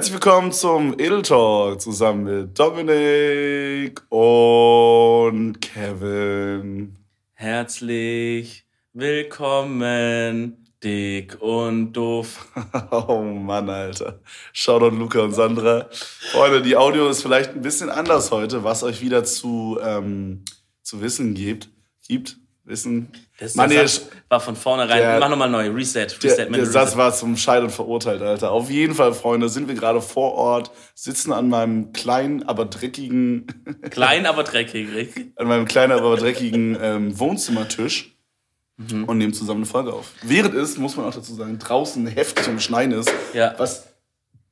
Herzlich willkommen zum Edel Talk zusammen mit Dominik und Kevin. Herzlich willkommen, dick und doof. oh Mann, Alter. Shoutout Luca und Sandra. Freunde, die Audio ist vielleicht ein bisschen anders heute, was euch wieder zu, ähm, zu wissen gibt. gibt wissen. Das Mann, Satz war von vornherein. Der, Mach nochmal neu. Reset. Reset der, der Satz war zum Scheitern verurteilt, Alter. Auf jeden Fall, Freunde, sind wir gerade vor Ort, sitzen an meinem kleinen, aber dreckigen. Klein, aber dreckig? An meinem kleinen, aber dreckigen ähm, Wohnzimmertisch. Mhm. Und nehmen zusammen eine Folge auf. Während es, muss man auch dazu sagen, draußen heftig am Schneien ist. Ja. Was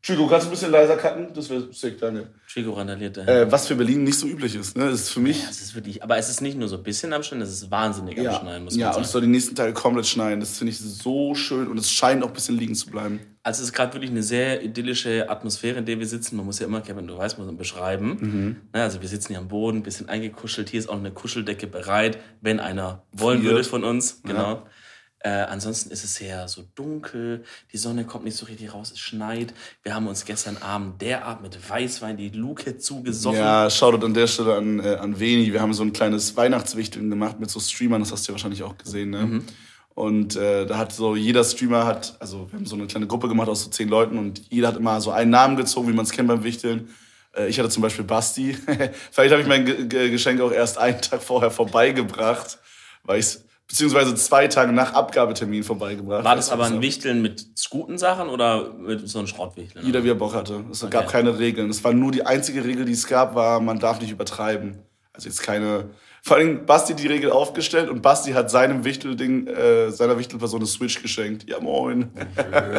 Chico, kannst du ein bisschen leiser cutten? Das wäre sick, danke. Chico randaliert da. Äh, was für Berlin nicht so üblich ist. Ne? Das ist für mich. Ja, es ist wirklich, aber es ist nicht nur so ein bisschen am Schneien, es ist wahnsinnig ja. am Schneien, muss man ja, sagen. Ja, und es soll die nächsten Tage komplett schneien. Das finde ich so schön und es scheint auch ein bisschen liegen zu bleiben. Also es ist gerade wirklich eine sehr idyllische Atmosphäre, in der wir sitzen. Man muss ja immer, Kevin, du weißt, muss man beschreiben. Mhm. Na, also wir sitzen hier am Boden, ein bisschen eingekuschelt. Hier ist auch eine Kuscheldecke bereit, wenn einer wollen würde von uns. Genau. Ja. Äh, ansonsten ist es sehr so dunkel, die Sonne kommt nicht so richtig raus, es schneit. Wir haben uns gestern Abend derart mit Weißwein die Luke zugesoffen. Ja, schaut an der Stelle an, äh, an Veni. Wir haben so ein kleines Weihnachtswichteln gemacht mit so Streamern, das hast du ja wahrscheinlich auch gesehen, ne? Mhm. Und äh, da hat so jeder Streamer hat, also wir haben so eine kleine Gruppe gemacht aus so zehn Leuten und jeder hat immer so einen Namen gezogen, wie man es kennt beim Wichteln. Äh, ich hatte zum Beispiel Basti. Vielleicht habe ich mein G Geschenk auch erst einen Tag vorher vorbeigebracht, weil ich es beziehungsweise zwei Tage nach Abgabetermin vorbeigebracht. War das aber ein Wichteln mit guten Sachen oder mit so einem Schrottwichteln? Jeder wie er Bock hatte. Es okay. gab keine Regeln. Es war nur die einzige Regel, die es gab, war, man darf nicht übertreiben. Also jetzt keine. Vor allem Basti die Regel aufgestellt und Basti hat seinem Wichtelding, äh, seiner Wichtelperson eine Switch geschenkt. Ja, moin.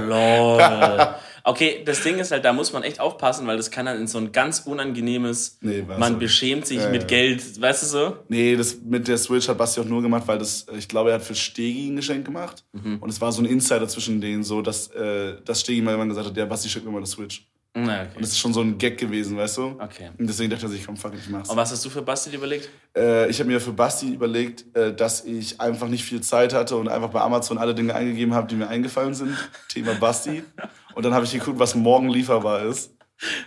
Lol. Okay, das Ding ist halt, da muss man echt aufpassen, weil das kann dann in so ein ganz unangenehmes, nee, man beschämt sich ja, mit ja. Geld, weißt du so? Nee, das mit der Switch hat Basti auch nur gemacht, weil das, ich glaube, er hat für Stegi ein Geschenk gemacht. Mhm. Und es war so ein Insider zwischen denen, so, dass, äh, dass Stegi mal gesagt hat, ja, Basti schickt mir mal eine Switch. Na, okay. Und das ist schon so ein Gag gewesen, weißt du? Okay. Und deswegen dachte er sich, komm, fuck, ich mach's. Und was hast du für Basti überlegt? Äh, ich habe mir für Basti überlegt, äh, dass ich einfach nicht viel Zeit hatte und einfach bei Amazon alle Dinge eingegeben habe, die mir eingefallen sind. Thema Basti. Und dann habe ich geguckt, was morgen lieferbar ist.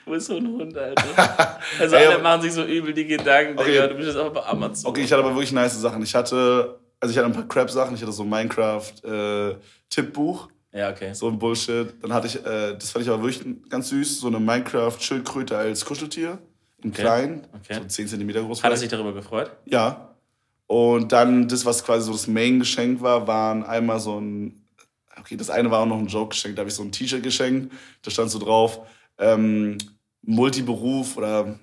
Wo ist so ein Hund, Alter? Also Ey, alle machen sich so übel die Gedanken, okay. Digga, du bist jetzt auch bei Amazon. Okay, ich hatte aber wirklich nice Sachen. Ich hatte, also ich hatte ein paar Crap-Sachen. Ich hatte so Minecraft-Tippbuch. Äh, ja, okay. So ein Bullshit. Dann hatte ich, äh, das fand ich aber wirklich ganz süß, so eine Minecraft-Schildkröte als Kuscheltier. In okay. klein, okay. so 10 cm groß. Hat er sich darüber gefreut? Ja. Und dann das, was quasi so das Main-Geschenk war, waren einmal so ein, okay, das eine war auch noch ein Joke-Geschenk, da habe ich so ein T-Shirt geschenkt, da stand so drauf, ähm, Multiberuf oder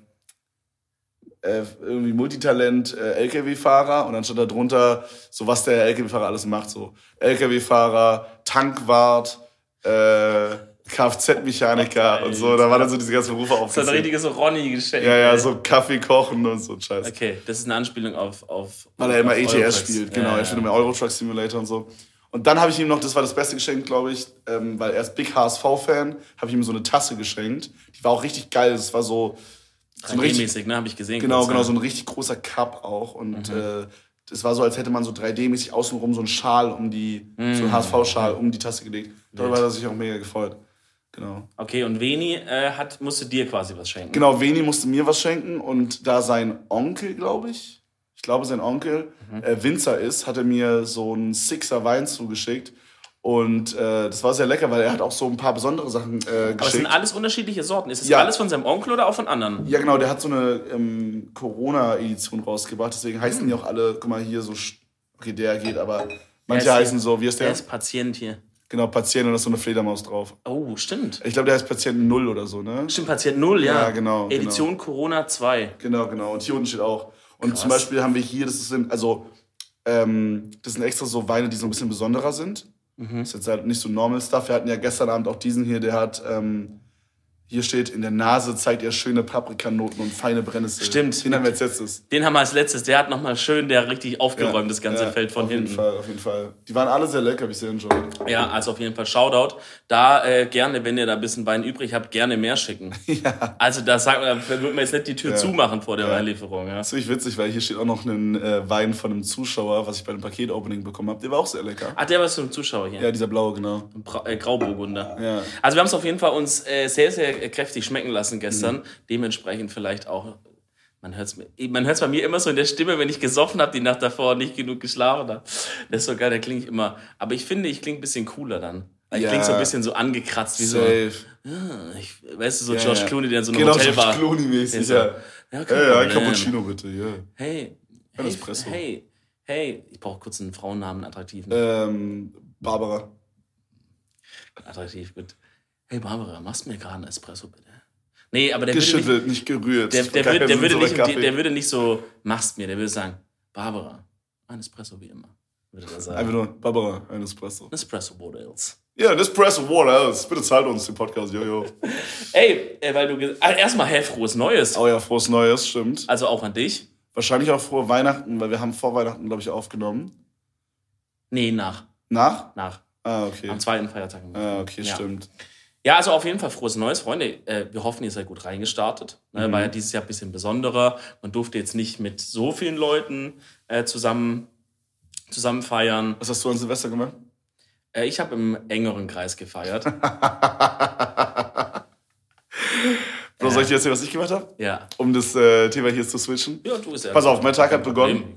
äh, irgendwie Multitalent äh, LKW-Fahrer und dann stand da drunter, so was der LKW-Fahrer alles macht, so LKW-Fahrer, Tankwart, äh, Kfz-Mechaniker und so. Da waren dann so diese ganzen Berufe aufgezählt. So ein richtiges Ronny-Geschenk. Ja, ja, so Kaffee kochen und so Scheiß. Okay, das ist eine Anspielung auf. auf Weil er immer ETS spielt, genau. Ja, er spielt immer Euro Truck Simulator und so. Und dann habe ich ihm noch, das war das beste Geschenk, glaube ich, ähm, weil er ist Big HSV-Fan, habe ich ihm so eine Tasse geschenkt. Die war auch richtig geil. Das war so, so richtig, ne, habe ich gesehen. Genau, genau, so ein richtig großer Cup auch. Und mhm. äh, das war so, als hätte man so 3D-mäßig außenrum so einen Schal um die, mhm. so einen HSV-Schal um die Tasse gelegt. Darüber hat er sich auch mega gefreut. Genau. Okay, und Veni äh, hat, musste dir quasi was schenken. Genau, Veni musste mir was schenken und da sein Onkel, glaube ich, ich glaube sein Onkel, mhm. äh, Winzer ist, hat er mir so einen Sixer Wein zugeschickt. Und äh, das war sehr lecker, weil er hat auch so ein paar besondere Sachen äh, geschickt. Aber es sind alles unterschiedliche Sorten. Ist das ja. alles von seinem Onkel oder auch von anderen? Ja, genau. Der hat so eine ähm, Corona-Edition rausgebracht. Deswegen heißen die auch alle, guck mal hier so, okay, der geht, aber manche heißen so, wie ist der? Der ist Patient hier. Genau, Patient und da ist so eine Fledermaus drauf. Oh, stimmt. Ich glaube, der heißt Patient 0 oder so, ne? Stimmt, Patient 0, ja. Ja, genau. genau. Edition genau. Corona 2. Genau, genau. Und hier unten steht auch. Und Krass. zum Beispiel haben wir hier, das sind, also, ähm, das sind extra so Weine, die so ein bisschen besonderer sind. Mhm. Ist jetzt halt nicht so normal Stuff. Wir hatten ja gestern Abend auch diesen hier, der hat ähm, hier steht, in der Nase zeigt er schöne Paprikanoten und feine Brennnessel. Stimmt. Den haben wir als letztes. Den haben wir als letztes. Der hat nochmal schön, der richtig aufgeräumt, ja, das ganze ja, Feld von auf hinten. Auf jeden Fall, auf jeden Fall. Die waren alle sehr lecker, habe ich sehr enjoyed. Ja, also auf jeden Fall Shoutout. Da äh, gerne, wenn ihr da ein bisschen Wein übrig habt, gerne mehr schicken. ja. Also da sagt man, da wird man jetzt nicht die Tür ja. zumachen vor der. Weinlieferung. Ja. Das ist wirklich witzig, weil hier steht auch noch ein äh, Wein von einem Zuschauer, was ich bei dem Paketopening bekommen habe. Der war auch sehr lecker. Ach, der war so ein Zuschauer hier? Ja, dieser blaue, genau. Bra äh, Grauburgunder. Ja. Also wir haben es auf jeden Fall uns äh, sehr, sehr sehr kräftig schmecken lassen gestern. Mhm. Dementsprechend vielleicht auch man hört es man hört's bei mir immer so in der Stimme, wenn ich gesoffen habe, die Nacht davor nicht genug geschlafen habe. Das ist so geil, da klinge ich immer. Aber ich finde, ich klinge ein bisschen cooler dann. Ich ja. klinge so ein bisschen so angekratzt, wie Safe. so. Ja, ich, weißt du, so ja, George Clooney, der in so einem genau, Hotel war. George Clooney-mäßig, so, ja. Ja, okay, hey, ein Cappuccino bitte, ja. Hey, hey, Espresso. hey, hey, ich brauche kurz einen Frauennamen, attraktiven. Ähm, Barbara. Attraktiv, gut. Hey Barbara, machst mir gerade einen Espresso bitte? Nee, aber der Geschüttelt, würde nicht, nicht gerührt. Der, der, würde, der, würde nicht, der, würde nicht so, machst mir, der würde sagen, Barbara, ein Espresso wie immer. Würde er sagen. Einfach nur, Barbara, ein Espresso. Espresso, what else? Ja, ein Espresso, what else? Bitte zahlt uns den Podcast, jojo. Ey, äh, weil du, also erstmal, hä, frohes Neues. Oh ja, frohes Neues, stimmt. Also auch an dich. Wahrscheinlich auch frohe Weihnachten, weil wir haben vor Weihnachten, glaube ich, aufgenommen. Nee, nach. Nach? Nach. Ah, okay. Am zweiten Feiertag. Ah, okay, ja. stimmt. Ja, also auf jeden Fall frohes Neues, Freunde. Äh, wir hoffen, ihr seid gut reingestartet. Ne? Mhm. War ja dieses Jahr ein bisschen besonderer. Man durfte jetzt nicht mit so vielen Leuten äh, zusammen, zusammen feiern. Was hast du an Silvester gemacht? Äh, ich habe im engeren Kreis gefeiert. Bro, soll ich dir erzählen, was ich gemacht habe? Ja. Um das äh, Thema hier zu switchen? Ja, du bist ja. Pass auf, mein Tag hat begonnen.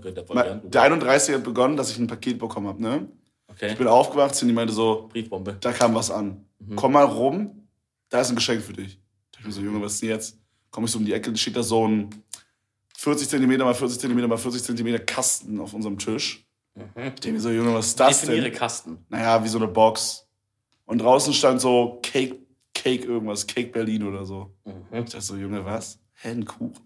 Der 31. hat begonnen, dass ich ein Paket bekommen habe, ne? Okay. Ich bin aufgewacht und die meinte so, Briefbombe. Da kam was an. Mhm. Komm mal rum, da ist ein Geschenk für dich. Da ich mir so, Junge, was ist denn jetzt? Komm ich so um die Ecke, dann steht da so ein 40 cm mal 40 cm mal 40 cm Kasten auf unserem Tisch. Mhm. Ich denke mir so, Junge, was ist das Definiere denn? Kasten. Naja, wie so eine Box. Und draußen stand so Cake, Cake irgendwas, Cake Berlin oder so. Mhm. Ich dachte so, Junge, was? Hä, ein Kuchen?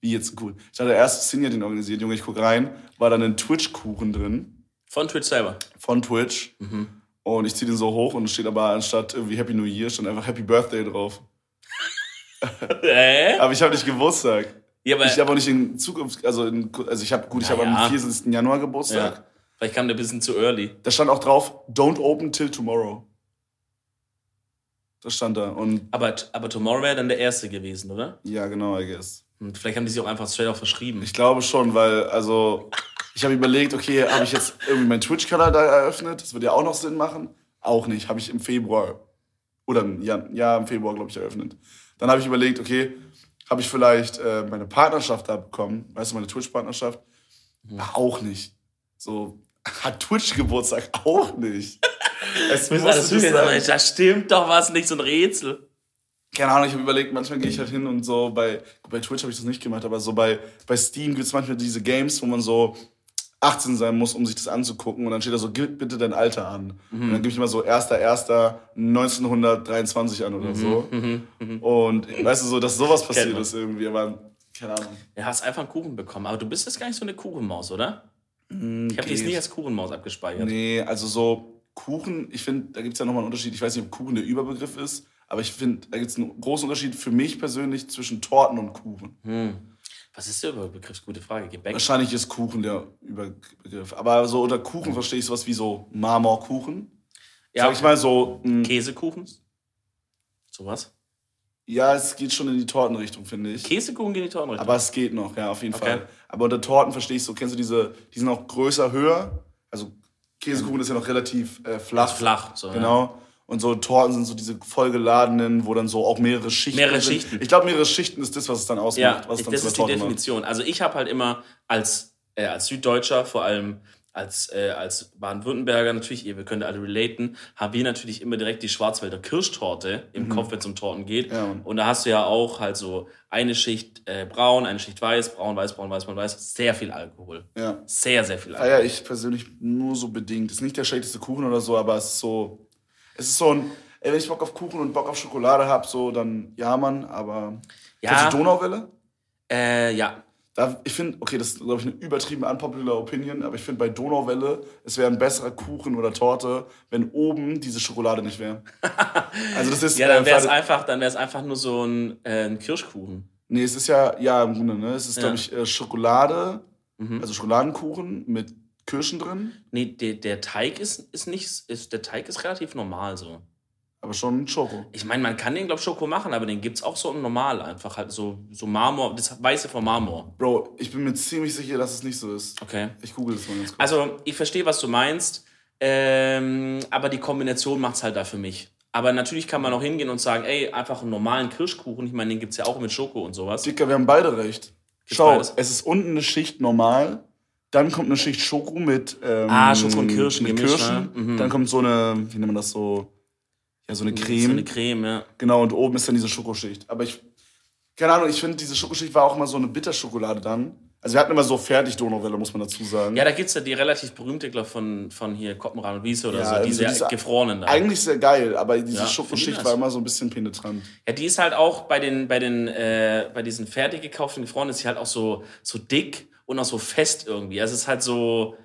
Wie jetzt ein Kuchen? Ich dachte, der erste Senior den organisiert, Junge, ich guck rein, war dann ein Twitch-Kuchen drin. Von Twitch selber? Von Twitch. Mhm. Und ich ziehe den so hoch und es steht aber anstatt irgendwie Happy New Year, stand einfach Happy Birthday drauf. Äh? aber ich habe nicht Geburtstag. Ja, aber ich habe auch nicht in Zukunft, also, in, also ich habe, gut, ich habe ja. am 24. Januar Geburtstag. Ja. Vielleicht kam der ein bisschen zu early. Da stand auch drauf, don't open till tomorrow. Das stand da. Und aber, aber Tomorrow wäre dann der erste gewesen, oder? Ja, genau, I guess. Und vielleicht haben die sich auch einfach straight auf verschrieben. Ich glaube schon, weil, also, ich habe überlegt, okay, habe ich jetzt irgendwie meinen Twitch-Kanal da eröffnet? Das würde ja auch noch Sinn machen. Auch nicht, habe ich im Februar oder ja, ja im Februar, glaube ich, eröffnet. Dann habe ich überlegt, okay, habe ich vielleicht äh, meine Partnerschaft da bekommen? Weißt du, meine Twitch-Partnerschaft? Mhm. Auch nicht. So, hat Twitch Geburtstag auch nicht. es muss das sein. Da stimmt doch was nicht, so ein Rätsel keine Ahnung, ich habe überlegt, manchmal gehe ich halt hin und so bei, bei Twitch habe ich das nicht gemacht, aber so bei, bei Steam gibt es manchmal diese Games, wo man so 18 sein muss, um sich das anzugucken. Und dann steht da so, gib bitte dein Alter an. Mhm. Und dann gebe ich mal so 1.1.1923 an oder mhm. so. Mhm. mhm. Und weißt du, so, dass sowas passiert ist irgendwie, aber keine Ahnung. Du hast einfach einen Kuchen bekommen, aber du bist jetzt gar nicht so eine Kuchenmaus, oder? Mhm, ich habe dich nie als Kuchenmaus abgespeichert. Nee, also so Kuchen, ich finde, da gibt es ja nochmal einen Unterschied. Ich weiß nicht, ob Kuchen der Überbegriff ist, aber ich finde, da gibt es einen großen Unterschied für mich persönlich zwischen Torten und Kuchen. Hm. Was ist der Überbegriff? Gute Frage. Gebäck? Wahrscheinlich ist Kuchen der Überbegriff. Aber so unter Kuchen hm. verstehe ich sowas wie so Marmorkuchen. Ja, Sag ich mal so. Käsekuchen? Sowas? Ja, es geht schon in die Tortenrichtung, finde ich. Käsekuchen geht in die Tortenrichtung. Aber es geht noch, ja, auf jeden okay. Fall. Aber unter Torten verstehe ich so, kennst du diese, die sind auch größer, höher. Also Käsekuchen ist ja noch relativ äh, flach. flach, so. Genau. Ja. Und so Torten sind so diese vollgeladenen, wo dann so auch mehrere Schichten Mehrere sind. Schichten. Ich glaube, mehrere Schichten ist das, was es dann ausmacht. Ja, was dann das ist die Definition. Macht. Also ich habe halt immer als, äh, als Süddeutscher, vor allem als, äh, als Baden-Württemberger natürlich, ihr könnt alle relaten, haben wir natürlich immer direkt die Schwarzwälder Kirschtorte im mhm. Kopf, wenn es um Torten geht. Ja. Und da hast du ja auch halt so eine Schicht äh, braun, eine Schicht weiß, braun, weiß, braun, weiß, braun, weiß. Sehr viel Alkohol. Ja. Sehr, sehr viel Alkohol. Feier ich persönlich nur so bedingt. Ist nicht der schlechteste Kuchen oder so, aber es ist so. Es ist so ein ey, wenn ich Bock auf Kuchen und Bock auf Schokolade habe, so, dann ja, Mann, aber. Ja. Kennst du Donauwelle? Äh, ja. Da, ich finde, okay, das ist, glaube ich, eine übertrieben unpopular Opinion, aber ich finde bei Donauwelle, es wäre ein besserer Kuchen oder Torte, wenn oben diese Schokolade nicht wäre. also das ist. ja, dann wäre es äh, einfach, einfach nur so ein, äh, ein Kirschkuchen. Nee, es ist ja, ja, im Grunde, ne? Es ist, ja. glaube ich, äh, Schokolade, mhm. also Schokoladenkuchen mit Kirschen drin. Nee, der, der Teig ist, ist nicht, ist, der Teig ist relativ normal so. Aber schon Schoko. Ich meine, man kann den, glaube ich, Schoko machen, aber den gibt es auch so Normal einfach. Halt so, so Marmor, das Weiße von Marmor. Bro, ich bin mir ziemlich sicher, dass es nicht so ist. Okay. Ich google das mal ganz kurz. Also, ich verstehe, was du meinst, ähm, aber die Kombination macht es halt da für mich. Aber natürlich kann man auch hingehen und sagen, ey, einfach einen normalen Kirschkuchen. Ich meine, den gibt es ja auch mit Schoko und sowas. Dicker, wir haben beide recht. Schau, beides? es ist unten eine Schicht normal, dann kommt eine Schicht Schoko mit, ähm, ah, Schoko und Kirschen. Mit Kirschen. Ne? Mhm. Dann kommt so eine, wie nennt man das so? Ja, so eine Creme. So eine Creme, ja. Genau, und oben ist dann diese Schokoschicht. Aber ich, keine Ahnung, ich finde, diese Schokoschicht war auch immer so eine Bitterschokolade dann. Also wir hatten immer so fertig Donauwelle, muss man dazu sagen. Ja, da gibt es ja die relativ berühmte, glaube von, von hier Koppenrad und Wiese oder ja, so, also die sehr diese, gefrorenen. Da. Eigentlich sehr geil, aber diese ja, Schokoschicht war immer so ein bisschen penetrant. Ja, die ist halt auch bei den, bei den, äh, bei diesen fertig gekauften gefrorenen ist sie halt auch so, so dick und auch so fest irgendwie. Also es ist halt so,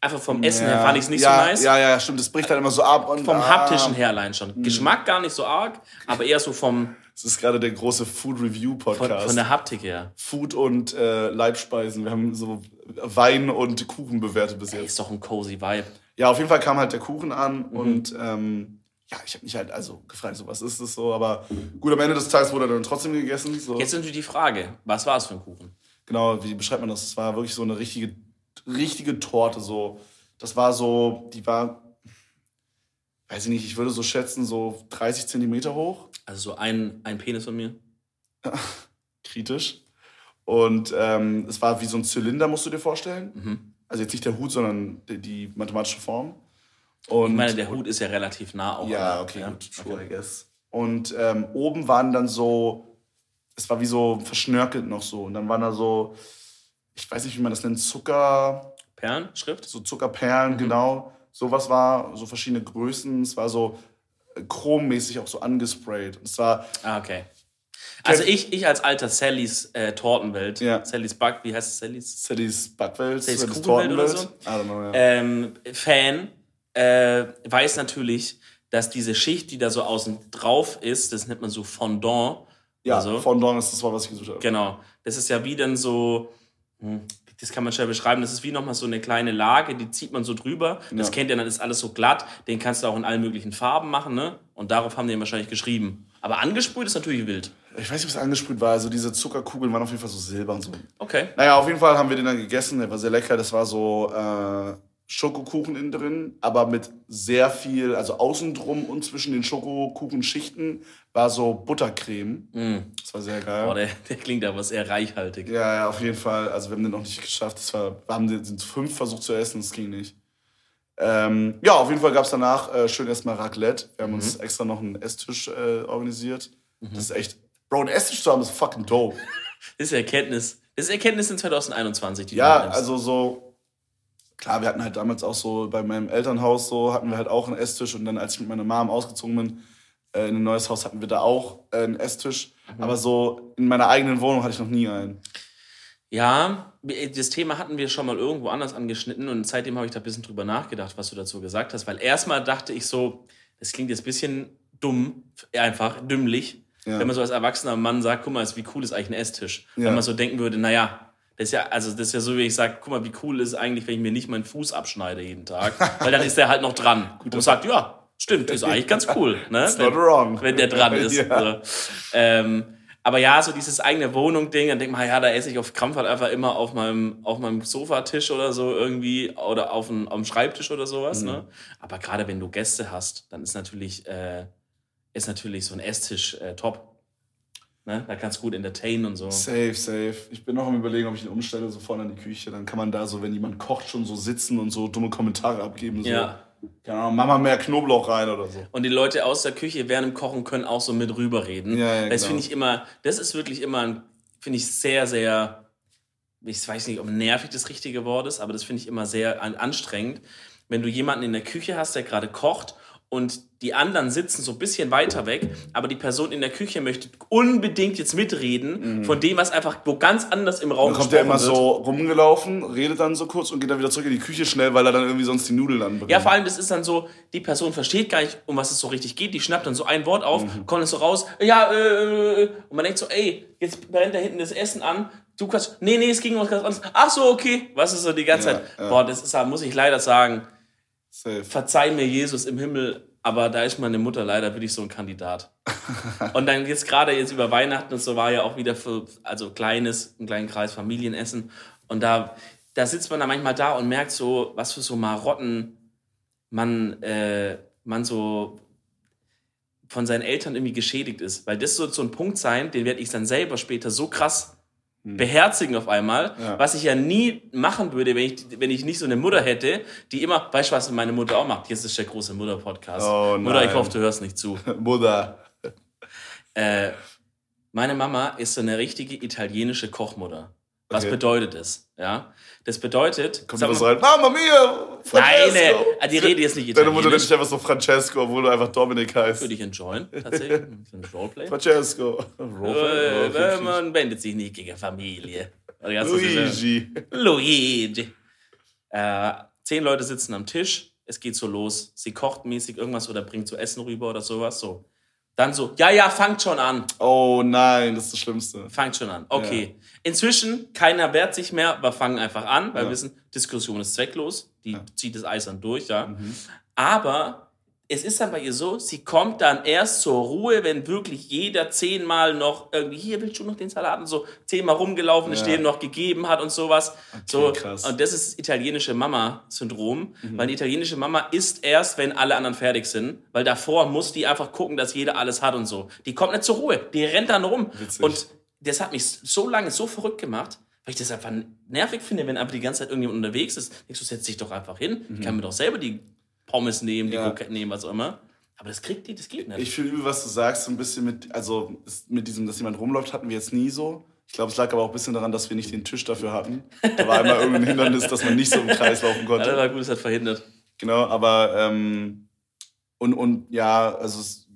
einfach vom Essen ja, her fand ich es nicht ja, so nice. Ja, ja, stimmt, das bricht halt immer so ab. Und, vom ah. haptischen her allein schon. Mhm. Geschmack gar nicht so arg, aber eher so vom das ist gerade der große Food Review Podcast. Von, von der Haptik her. Food und äh, Leibspeisen. Wir haben so Wein und Kuchen bewertet bis jetzt. Ist doch ein cozy Vibe. Ja, auf jeden Fall kam halt der Kuchen an mhm. und ähm, ja, ich habe mich halt also gefragt, so was ist das so, aber gut, am Ende des Tages wurde er dann trotzdem gegessen. So. Jetzt natürlich die Frage, was war es für ein Kuchen? Genau, wie beschreibt man das? Es war wirklich so eine richtige, richtige Torte, so. Das war so, die war, weiß ich nicht, ich würde so schätzen, so 30 Zentimeter hoch. Also so ein, ein Penis von mir. Kritisch. Und ähm, es war wie so ein Zylinder, musst du dir vorstellen. Mhm. Also jetzt nicht der Hut, sondern die, die mathematische Form. Und, ich meine, der Hut ist ja relativ nah auch. Ja, okay, ja? gut, sure, I guess. Und ähm, oben waren dann so, es war wie so verschnörkelt noch so. Und dann waren da so, ich weiß nicht, wie man das nennt, Zucker... Perlen, Schrift? So Zuckerperlen, mhm. genau. Sowas war, so verschiedene Größen. Es war so chrommäßig auch so angesprayt. Und zwar. Ah, okay. Also ich, ich als alter Sallys äh, Tortenwelt, ja. Sallys Back, wie heißt es Sallys? Sallys Backwelt, Sallys, Sallys Tortenwelt oder so. I don't know, ja. ähm, Fan äh, weiß natürlich, dass diese Schicht, die da so außen drauf ist, das nennt man so Fondant. Ja, also, Fondant ist das Wort, was ich gesucht habe. Genau. Das ist ja wie dann so, hm, das kann man schnell beschreiben, das ist wie nochmal so eine kleine Lage, die zieht man so drüber. Das ja. kennt ihr, dann ist alles so glatt. Den kannst du auch in allen möglichen Farben machen, ne? Und darauf haben die wahrscheinlich geschrieben. Aber angesprüht ist natürlich wild. Ich weiß nicht, ob es angesprüht war. Also diese Zuckerkugeln waren auf jeden Fall so silber und so. Okay. Naja, auf jeden Fall haben wir den dann gegessen. Der war sehr lecker. Das war so äh, Schokokuchen innen drin, aber mit sehr viel, also außen drum und zwischen den Schokokuchenschichten war so Buttercreme. Mm. Das war sehr geil. Oh, der, der klingt aber sehr reichhaltig. Ja, ja, auf jeden Fall. Also wir haben den noch nicht geschafft. Das war, wir haben den fünf versucht zu essen, das ging nicht. Ähm, ja, auf jeden Fall gab es danach äh, schön erstmal Raclette. Wir haben mhm. uns extra noch einen Esstisch äh, organisiert. Mhm. Das ist echt. Bro, einen Esstisch zu haben ist fucking dope. das ist Erkenntnis. Das ist Erkenntnis in 2021. Die ja, also so klar, wir hatten halt damals auch so bei meinem Elternhaus so, hatten wir halt auch einen Esstisch und dann, als ich mit meiner Mom ausgezogen bin, äh, in ein neues Haus, hatten wir da auch äh, einen Esstisch. Mhm. Aber so in meiner eigenen Wohnung hatte ich noch nie einen. Ja, das Thema hatten wir schon mal irgendwo anders angeschnitten und seitdem habe ich da ein bisschen drüber nachgedacht, was du dazu gesagt hast, weil erstmal dachte ich so, das klingt jetzt ein bisschen dumm, einfach dümmlich, ja. wenn man so als erwachsener Mann sagt, guck mal, wie cool ist eigentlich ein Esstisch. Ja. Wenn man so denken würde, naja, das ist ja, also das ist ja so, wie ich sage, guck mal, wie cool ist es eigentlich, wenn ich mir nicht meinen Fuß abschneide jeden Tag. Weil dann ist der halt noch dran. Gut, und sagt, ja, stimmt, ist eigentlich ganz cool. Ne? It's not wrong. Wenn der dran ist. ja. ähm, aber ja, so dieses eigene Wohnung-Ding, dann denkt man, ja, da esse ich auf Krampf halt einfach immer auf meinem, auf meinem Sofatisch oder so irgendwie oder auf dem, auf dem Schreibtisch oder sowas. Mhm. Ne? Aber gerade wenn du Gäste hast, dann ist natürlich, äh, ist natürlich so ein Esstisch äh, top. Ne? Da kannst du gut entertainen und so. Safe, safe. Ich bin noch am überlegen, ob ich ihn umstelle, so vorne in die Küche. Dann kann man da so, wenn jemand kocht, schon so sitzen und so dumme Kommentare abgeben. So. Ja. Keine Ahnung, mach mal mehr Knoblauch rein oder so. Und die Leute aus der Küche während dem Kochen können auch so mit rüberreden. Ja, ja, das genau. finde ich immer, das ist wirklich immer, finde ich sehr, sehr, ich weiß nicht, ob nervig das richtige Wort ist, aber das finde ich immer sehr anstrengend. Wenn du jemanden in der Küche hast, der gerade kocht und die anderen sitzen so ein bisschen weiter weg, aber die Person in der Küche möchte unbedingt jetzt mitreden mhm. von dem, was einfach wo ganz anders im Raum ist. Dann kommt er immer wird. so rumgelaufen, redet dann so kurz und geht dann wieder zurück in die Küche schnell, weil er dann irgendwie sonst die Nudeln anbringt. Ja, vor allem, das ist dann so, die Person versteht gar nicht, um was es so richtig geht, die schnappt dann so ein Wort auf, mhm. kommt dann so raus, ja, äh, äh, äh, und man denkt so, ey, jetzt brennt da hinten das Essen an, du kannst, nee, nee, es ging um was ganz anderes, ach so, okay, was ist so die ganze ja, Zeit, ja. boah, das ist, muss ich leider sagen, Safe. Verzeih mir Jesus im Himmel, aber da ist meine Mutter leider wirklich so ein Kandidat. und dann jetzt gerade jetzt über Weihnachten und so war ja auch wieder für, also kleines, einen kleinen Kreis Familienessen. Und da, da sitzt man dann manchmal da und merkt so, was für so Marotten man, äh, man so von seinen Eltern irgendwie geschädigt ist. Weil das wird so ein Punkt sein, den werde ich dann selber später so krass beherzigen auf einmal, Ja. was ich ja nie machen würde, wenn ich, wenn ich nicht so eine Mutter hätte, die immer, weißt du, was meine Mutter auch macht? Jetzt ist der große Mutter-Podcast. Oh, Mutter, ich hoffe, du hörst nicht zu. Mutter. Äh, meine Mama ist so eine richtige italienische Kochmutter. Was Okay. bedeutet das? Ja, das bedeutet. Kommt so rein, Mamma mia, Nein, Francesco. äh, die Rede jetzt nicht Deine Mutter nennt italienisch. dich einfach so Francesco, obwohl du einfach Dominik heißt. Würde ich enjoyen, tatsächlich. Ein Roleplay. Francesco. Äh, Roleplay. man wendet sich nicht gegen Familie. Oder ganz so diese- Luigi. Luigi. Äh, zehn Leute sitzen am Tisch. Es geht so los. Sie kocht mäßig irgendwas oder bringt so Essen rüber oder sowas. So. Dann so, ja, ja, fangt schon an. Oh nein, das ist das Schlimmste. Fangt schon an. Okay. Inzwischen, keiner wehrt sich mehr, wir fangen einfach an, weil Ja. wir wissen, Diskussion ist zwecklos. Die zieht das Eis dann durch, ja. Mhm. Aber es ist dann bei ihr so, sie kommt dann erst zur Ruhe, wenn wirklich jeder zehnmal noch irgendwie, hier willst du noch den Salat und so, zehnmal rumgelaufen ist, Ja. dem noch gegeben hat und sowas. so, krass. Und das ist das italienische Mama-Syndrom, Mhm. weil die italienische Mama isst erst, wenn alle anderen fertig sind, weil davor muss die einfach gucken, dass jeder alles hat und so. Die kommt nicht zur Ruhe, die rennt dann rum. Witzig. Und das hat mich so lange so verrückt gemacht, weil ich das einfach nervig finde, wenn einfach die ganze Zeit irgendjemand unterwegs ist. Denkst du, setz dich doch einfach hin. Ich kann mir doch selber die Pommes nehmen, die. Ja. Kroketten nehmen, was auch immer. Aber das kriegt die, das geht nicht. Ich fühle übel, was du sagst, so ein bisschen mit, also mit diesem, dass jemand rumläuft, hatten wir jetzt nie so. Ich glaube, es lag aber auch ein bisschen daran, dass wir nicht den Tisch dafür hatten. Da war immer irgendein Hindernis, dass man nicht so im Kreis laufen ja, das konnte. war gut, das hat verhindert. Genau, aber ähm, und, und ja, also es,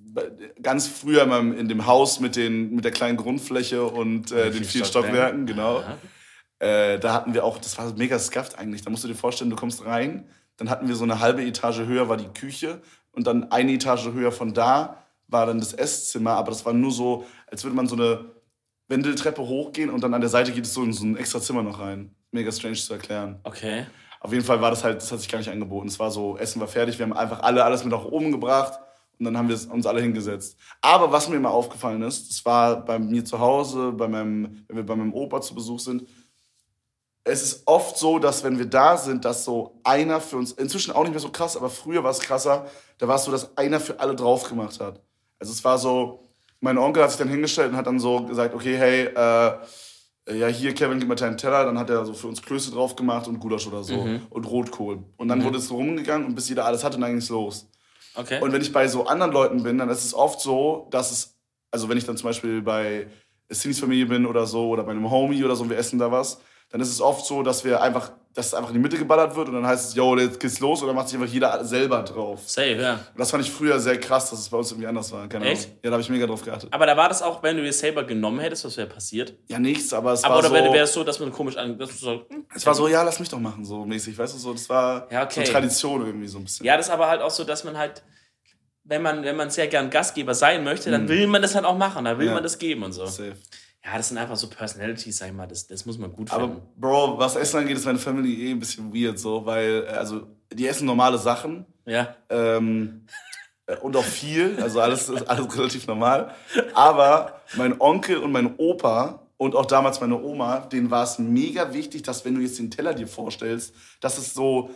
ganz früher in, meinem, in dem Haus mit, den, mit der kleinen Grundfläche und äh, den vier Stockwerken, genau. Äh, da hatten wir auch, das war mega scuffed eigentlich. Da musst du dir vorstellen, du kommst rein, dann hatten wir so eine halbe Etage höher war die Küche und dann eine Etage höher von da war dann das Esszimmer, aber das war nur so, als würde man so eine Wendeltreppe hochgehen und dann an der Seite geht es so in so ein extra Zimmer noch rein. Mega strange zu erklären. Okay. Auf jeden Fall war das halt, das hat sich gar nicht angeboten. Es war so, Essen war fertig, wir haben einfach alle alles mit nach oben gebracht und dann haben wir uns alle hingesetzt. Aber was mir immer aufgefallen ist, das war bei mir zu Hause, bei meinem, wenn wir bei meinem Opa zu Besuch sind, es ist oft so, dass wenn wir da sind, dass so einer für uns, inzwischen auch nicht mehr so krass, aber früher war es krasser, da war es so, dass einer für alle drauf gemacht hat. Also es war so, mein Onkel hat sich dann hingestellt und hat dann so gesagt, okay, hey, äh, ja, hier, Kevin, gib mir deinen Teller. Dann hat er so für uns Klöße drauf gemacht und Gulasch oder so und Rotkohl. Und dann wurde es so rumgegangen und bis jeder alles hatte, dann ging es los. Okay. Und wenn ich bei so anderen Leuten bin, dann ist es oft so, dass es, also wenn ich dann zum Beispiel bei Cindy's Familie bin oder so oder bei einem Homie oder so und wir essen da was, dann ist es oft so, dass wir einfach, dass es einfach in die Mitte geballert wird und dann heißt es, yo, jetzt geht's los und dann macht sich einfach jeder selber drauf. Safe, ja. Und das fand ich früher sehr krass, dass es bei uns irgendwie anders war. Keine Echt? Ahnung. Ja, da habe ich mega drauf geachtet. Aber da war das auch, wenn du dir selber genommen hättest, was wäre passiert? Ja, nichts, aber es Aber war oder so... wäre es so, dass man komisch an. So, hm, Es war so, ja, lass mich doch machen, so mäßig, weißt du, so, das war Ja, okay. so Tradition irgendwie so ein bisschen. Ja, das ist aber halt auch so, dass man halt, wenn man, wenn man sehr gern Gastgeber sein möchte, dann will man das halt auch machen, dann will Mhm. Ja. man das geben und so. Safe. Ja, das sind einfach so Personalities, sag ich mal, das, das muss man gut Aber finden. Bro, was Essen angeht, ist meine Family eh ein bisschen weird so, weil, also, die essen normale Sachen Ja. ähm, äh, und auch viel, also alles ist alles relativ normal. Aber mein Onkel und mein Opa und auch damals meine Oma, denen war es mega wichtig, dass wenn du jetzt den Teller dir vorstellst, dass es so,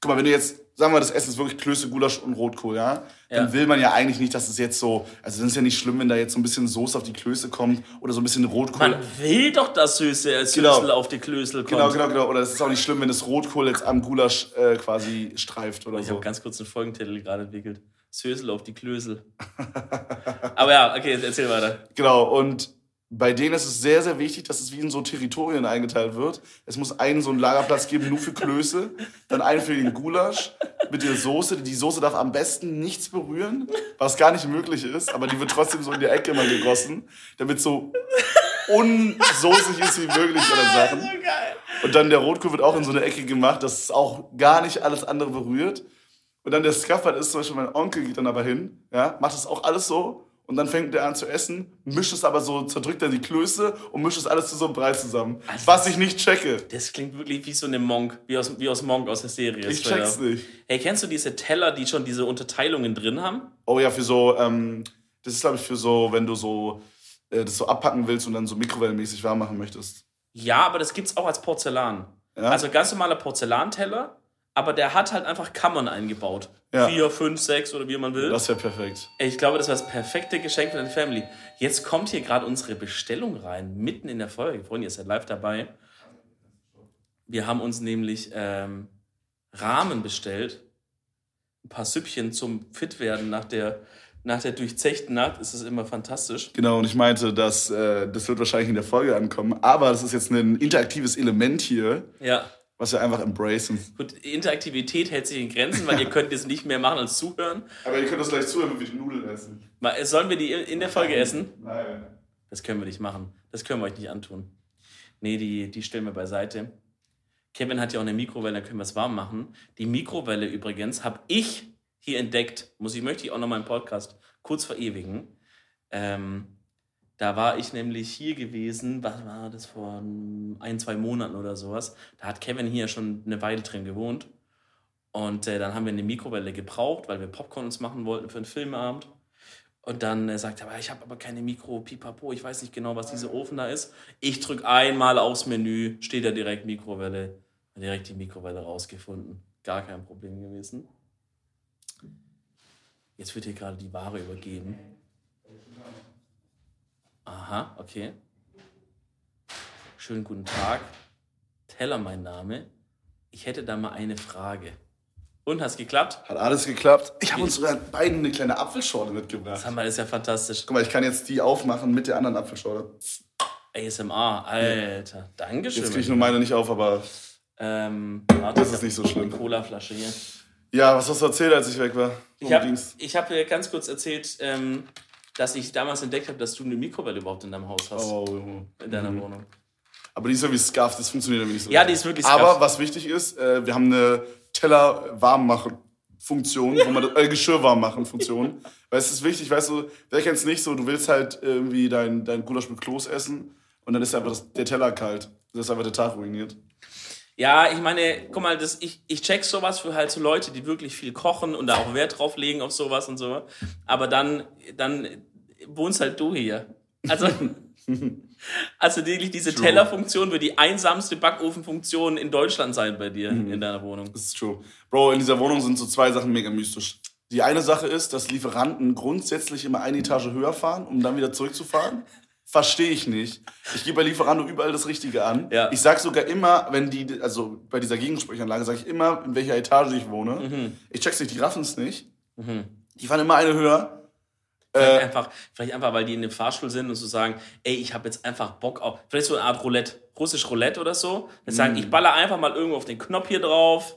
guck mal, wenn du jetzt, sagen wir, das Essen ist wirklich Klöße, Gulasch und Rotkohl, ja? Dann Ja. will man ja eigentlich nicht, dass es jetzt so, also dann ist ja nicht schlimm, wenn da jetzt so ein bisschen Soße auf die Klöße kommt oder so ein bisschen Rotkohl. Man will doch, dass Süße als Genau. Süßel auf die Klösel kommt. Genau, genau, genau. Oder es ist auch nicht schlimm, wenn das Rotkohl jetzt am Gulasch äh, quasi streift oder Ich so. habe ganz kurz einen Folgentitel gerade entwickelt. Sösel auf die Klösel. Aber ja, okay, erzähl weiter. Genau, und bei denen ist es sehr, sehr wichtig, dass es wie in so Territorien eingeteilt wird. Es muss einen so einen Lagerplatz geben, nur für Klöße, dann einen für den Gulasch mit der Soße. Die Soße darf am besten nichts berühren, was gar nicht möglich ist, aber die wird trotzdem so in die Ecke mal gegossen, damit so unsoßig ist wie möglich oder Sachen. Und dann der Rotkohl wird auch in so eine Ecke gemacht, dass es auch gar nicht alles andere berührt. Und dann der Skaffert ist zum Beispiel, mein Onkel geht dann aber hin, ja, macht das auch alles so. Und dann fängt er an zu essen, mischt es aber so, zerdrückt er die Klöße und mischt es alles zu so einem Brei zusammen. Also was ich nicht checke. Das klingt wirklich wie so eine Monk, wie aus, wie aus Monk aus der Serie. Ich check's ja- nicht. Hey, kennst du diese Teller, die schon diese Unterteilungen drin haben? Oh ja, für so, ähm, das ist glaube ich für so, wenn du so äh, das so abpacken willst und dann so mikrowellenmäßig warm machen möchtest. Ja, aber das gibt's auch als Porzellan. Ja? Also ganz normaler Porzellanteller, aber der hat halt einfach Kammern eingebaut. Ja. Vier, fünf, sechs oder wie man will. Das wäre perfekt. Ich glaube, das war das perfekte Geschenk für deine Family. Jetzt kommt hier gerade unsere Bestellung rein, mitten in der Folge. Freunde, ihr seid live dabei. Wir haben uns nämlich ähm, Rahmen bestellt. Ein paar Süppchen zum Fitwerden nach der, nach der durchzechten Nacht. Ist es immer fantastisch. Genau, und ich meinte, dass, äh, das wird wahrscheinlich in der Folge ankommen, aber das ist jetzt ein interaktives Element hier, Ja. Was wir einfach embracen. Gut, Interaktivität hält sich in Grenzen, weil ihr könnt jetzt nicht mehr machen als zuhören. Aber ihr könnt das gleich zuhören, wenn wir die Nudeln essen. Mal, Sollen wir die in der Folge essen? Nein. Das können wir nicht machen. Das können wir euch nicht antun. Nee, die, die stellen wir beiseite. Kevin hat ja auch eine Mikrowelle, da können wir es warm machen. Die Mikrowelle übrigens habe ich hier entdeckt. Muss ich, möchte ich auch noch mal im Podcast kurz verewigen. Ähm, da war ich nämlich hier gewesen, was war das, vor ein, zwei Monaten oder sowas. Da hat Kevin hier schon eine Weile drin gewohnt. Und äh, dann haben wir eine Mikrowelle gebraucht, weil wir Popcorn uns machen wollten für einen Filmabend. Und dann äh, sagt er, aber ich habe aber keine Mikro, pipapo, ich weiß nicht genau, was dieser Ofen da ist. Ich drücke einmal aufs Menü, steht da direkt Mikrowelle. Direkt die Mikrowelle rausgefunden. Gar kein Problem gewesen. Jetzt wird hier gerade die Ware übergeben. Aha, okay. Schönen guten Tag. Teller mein Name. Ich hätte da mal eine Frage. Und, hat's geklappt? Hat alles geklappt. Ich habe uns sogar beiden eine kleine Apfelschorle mitgebracht. Sag mal, ist ja fantastisch. Guck mal, ich kann jetzt die aufmachen mit der anderen Apfelschorle. ASMR, Alter. Dankeschön. Jetzt kriege ich nur meine nicht auf, aber Ähm, warte, Das ist nicht so schlimm. Eine Colaflasche hier. ja, was hast du erzählt, als ich weg war? Ich habe hab dir ganz kurz erzählt, ähm, dass ich damals entdeckt habe, dass du eine Mikrowelle überhaupt in deinem Haus hast. Oh, In deiner Wohnung. aber die ist ja wie Scuff, das funktioniert irgendwie nicht so. Ja, die ist wirklich Aber Scuff. was wichtig ist, äh, wir haben eine Teller warm machen Funktion, wo man das, äh, Geschirr warm machen Funktion. Weil es ist wichtig, weißt du, wer kennt es nicht so, du willst halt irgendwie dein, dein Gulasch mit Kloß essen und dann ist einfach das, der Teller kalt. Das ist einfach der Tag ruiniert. Ja, ich meine, guck mal, das, ich, ich check sowas für halt so Leute, die wirklich viel kochen und da auch Wert drauf legen auf sowas und so. Aber dann, dann wohnst halt du hier. Also, also wirklich diese True. Tellerfunktion wird die einsamste Backofenfunktion in Deutschland sein bei dir Mhm. in deiner Wohnung. Das ist true. Bro, in dieser Wohnung sind so zwei Sachen mega mystisch. Die eine Sache ist, dass Lieferanten grundsätzlich immer eine Etage höher fahren, um dann wieder zurückzufahren. Verstehe ich nicht. Ich gebe bei Lieferando überall das Richtige an. Ja. Ich sage sogar immer, wenn die, also bei dieser Gegensprechanlage sage ich immer, in welcher Etage ich wohne. Mhm. Ich check's nicht, die raffen es nicht. Die fahren immer eine höher. Vielleicht, Äh, einfach, vielleicht einfach, weil die in dem Fahrstuhl sind und so sagen, ey, ich habe jetzt einfach Bock auf, vielleicht so eine Art Roulette, russisch Roulette oder so. Dann sagen, Mm. ich baller einfach mal irgendwo auf den Knopf hier drauf.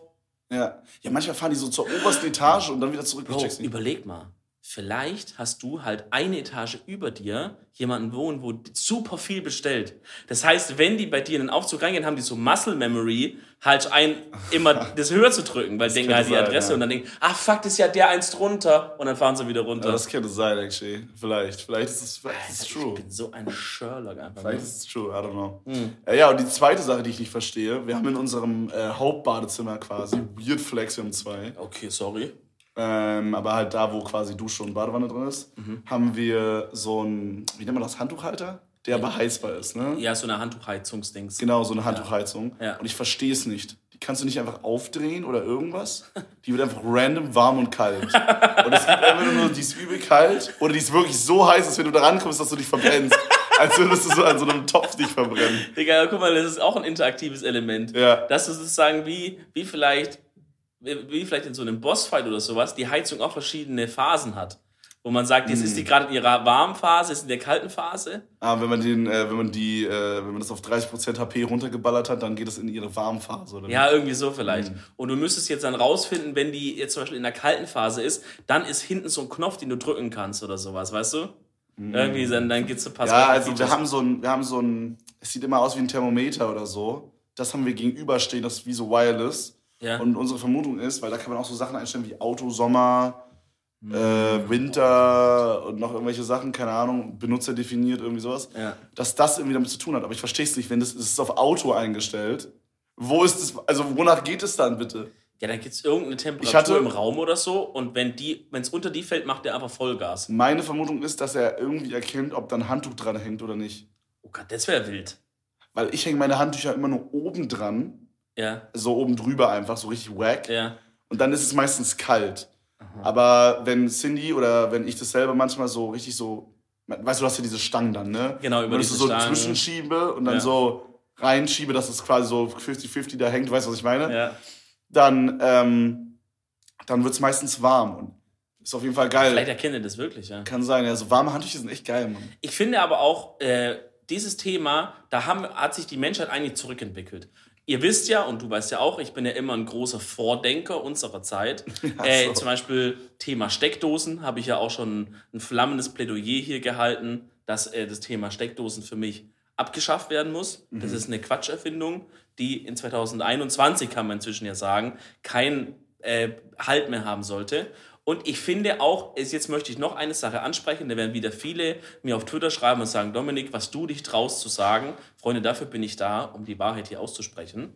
ja. ja, manchmal fahren die so zur obersten Etage und dann wieder zurück. Bro, überleg mal. Vielleicht hast du halt eine Etage über dir jemanden wohnen, wo super viel bestellt. Das heißt, wenn die bei dir in den Aufzug reingehen, haben die so Muscle Memory, halt ein, immer das höher zu drücken, weil die denken halt die sein, Adresse ja. und dann denken, ah fuck, das ist ja der eins drunter und dann fahren sie wieder runter. Ja, das könnte sein, actually. Vielleicht. Vielleicht ist es, vielleicht ist es ich true. bin so ein Sherlock einfach. Vielleicht Ne? ist es true, I don't know. Äh, ja, und die zweite Sache, die ich nicht verstehe, wir haben in unserem äh, Hauptbadezimmer quasi, Weird Flex, wir haben zwei, Okay, sorry. Ähm, aber halt da, wo quasi Dusche und Badewanne drin ist, Mhm. haben wir so ein, wie nennt man das, Handtuchhalter? Der aber heizbar ist, ne? Ja, so eine Handtuchheizungsdings. Genau, so eine Handtuchheizung. Ja. Und ich verstehe es nicht. Die kannst du nicht einfach aufdrehen oder irgendwas. Die wird einfach random warm und kalt. Und es gibt einfach nur, die ist übel kalt oder die ist wirklich so heiß, dass wenn du da rankommst, dass du dich verbrennst. Als würdest du so an so einem Topf dich verbrennen. Digga, guck mal, das ist auch ein interaktives Element. Ja. Dass du sozusagen wie, wie vielleicht, wie vielleicht in so einem Bossfight oder sowas, die Heizung auch verschiedene Phasen hat. Wo man sagt, jetzt ist die gerade in ihrer warmen Phase, ist in der kalten Phase. Aber wenn man den, äh, wenn man die, äh, wenn man das auf 30% HP runtergeballert hat, dann geht es in ihre Warmphase, oder? Ja, irgendwie so vielleicht. Mm. Und du müsstest jetzt dann rausfinden, wenn die jetzt zum Beispiel in der kalten Phase ist, dann ist hinten so ein Knopf, den du drücken kannst oder sowas, weißt du? Irgendwie, dann, dann geht's so Mm. Ja, also wir haben so ein, wir haben so ein, es sieht immer aus wie ein Thermometer oder so. Das haben wir gegenüberstehen, das ist wie so wireless. Ja. Und unsere Vermutung ist, weil da kann man auch so Sachen einstellen wie Auto, Sommer, äh, Winter und noch irgendwelche Sachen, keine Ahnung, Benutzer definiert, irgendwie sowas, Ja. dass das irgendwie damit zu tun hat. Aber ich verstehe es nicht, wenn das, das ist auf Auto eingestellt. Wo ist das, also wonach geht es dann bitte? Ja, dann gibt's irgendeine Temperatur hatte- im Raum oder so und wenn die, es unter die fällt, macht der einfach Vollgas. Meine Vermutung ist, dass er irgendwie erkennt, ob da ein Handtuch dran hängt oder nicht. Oh Gott, das wäre wild. Weil ich hänge meine Handtücher immer nur oben dran Ja. So oben drüber einfach, so richtig wack. Ja. Und dann ist es meistens kalt. Aber wenn Cindy oder wenn ich das selber manchmal so richtig so, weißt du, du hast ja diese Stangen dann, ne? Genau, über Wenn ich diese so Stangen. zwischenschiebe und dann Ja. so reinschiebe, dass es quasi so 50-50 da hängt, weißt du, was ich meine? Ja. Dann, ähm, dann wird es meistens warm und ist auf jeden Fall geil. Vielleicht erkennt ihr das wirklich, ja. Kann sein, ja, so warme Handtücher sind echt geil, Mann. Ich finde aber auch, äh, dieses Thema, da haben, hat sich die Menschheit eigentlich zurückentwickelt. Ihr wisst ja, und du weißt ja auch, ich bin ja immer ein großer Vordenker unserer Zeit. äh, so. Zum Beispiel Thema Steckdosen habe ich ja auch schon ein flammendes Plädoyer hier gehalten, dass äh, das Thema Steckdosen für mich abgeschafft werden muss. Das ist eine Quatscherfindung, die in 2021, kann man inzwischen ja sagen, keinen äh, Halt mehr haben sollte. Und ich finde auch, jetzt möchte ich noch eine Sache ansprechen, da werden wieder viele mir auf Twitter schreiben und sagen, Dominik, was du dich traust zu sagen, Freunde, dafür bin ich da, um die Wahrheit hier auszusprechen.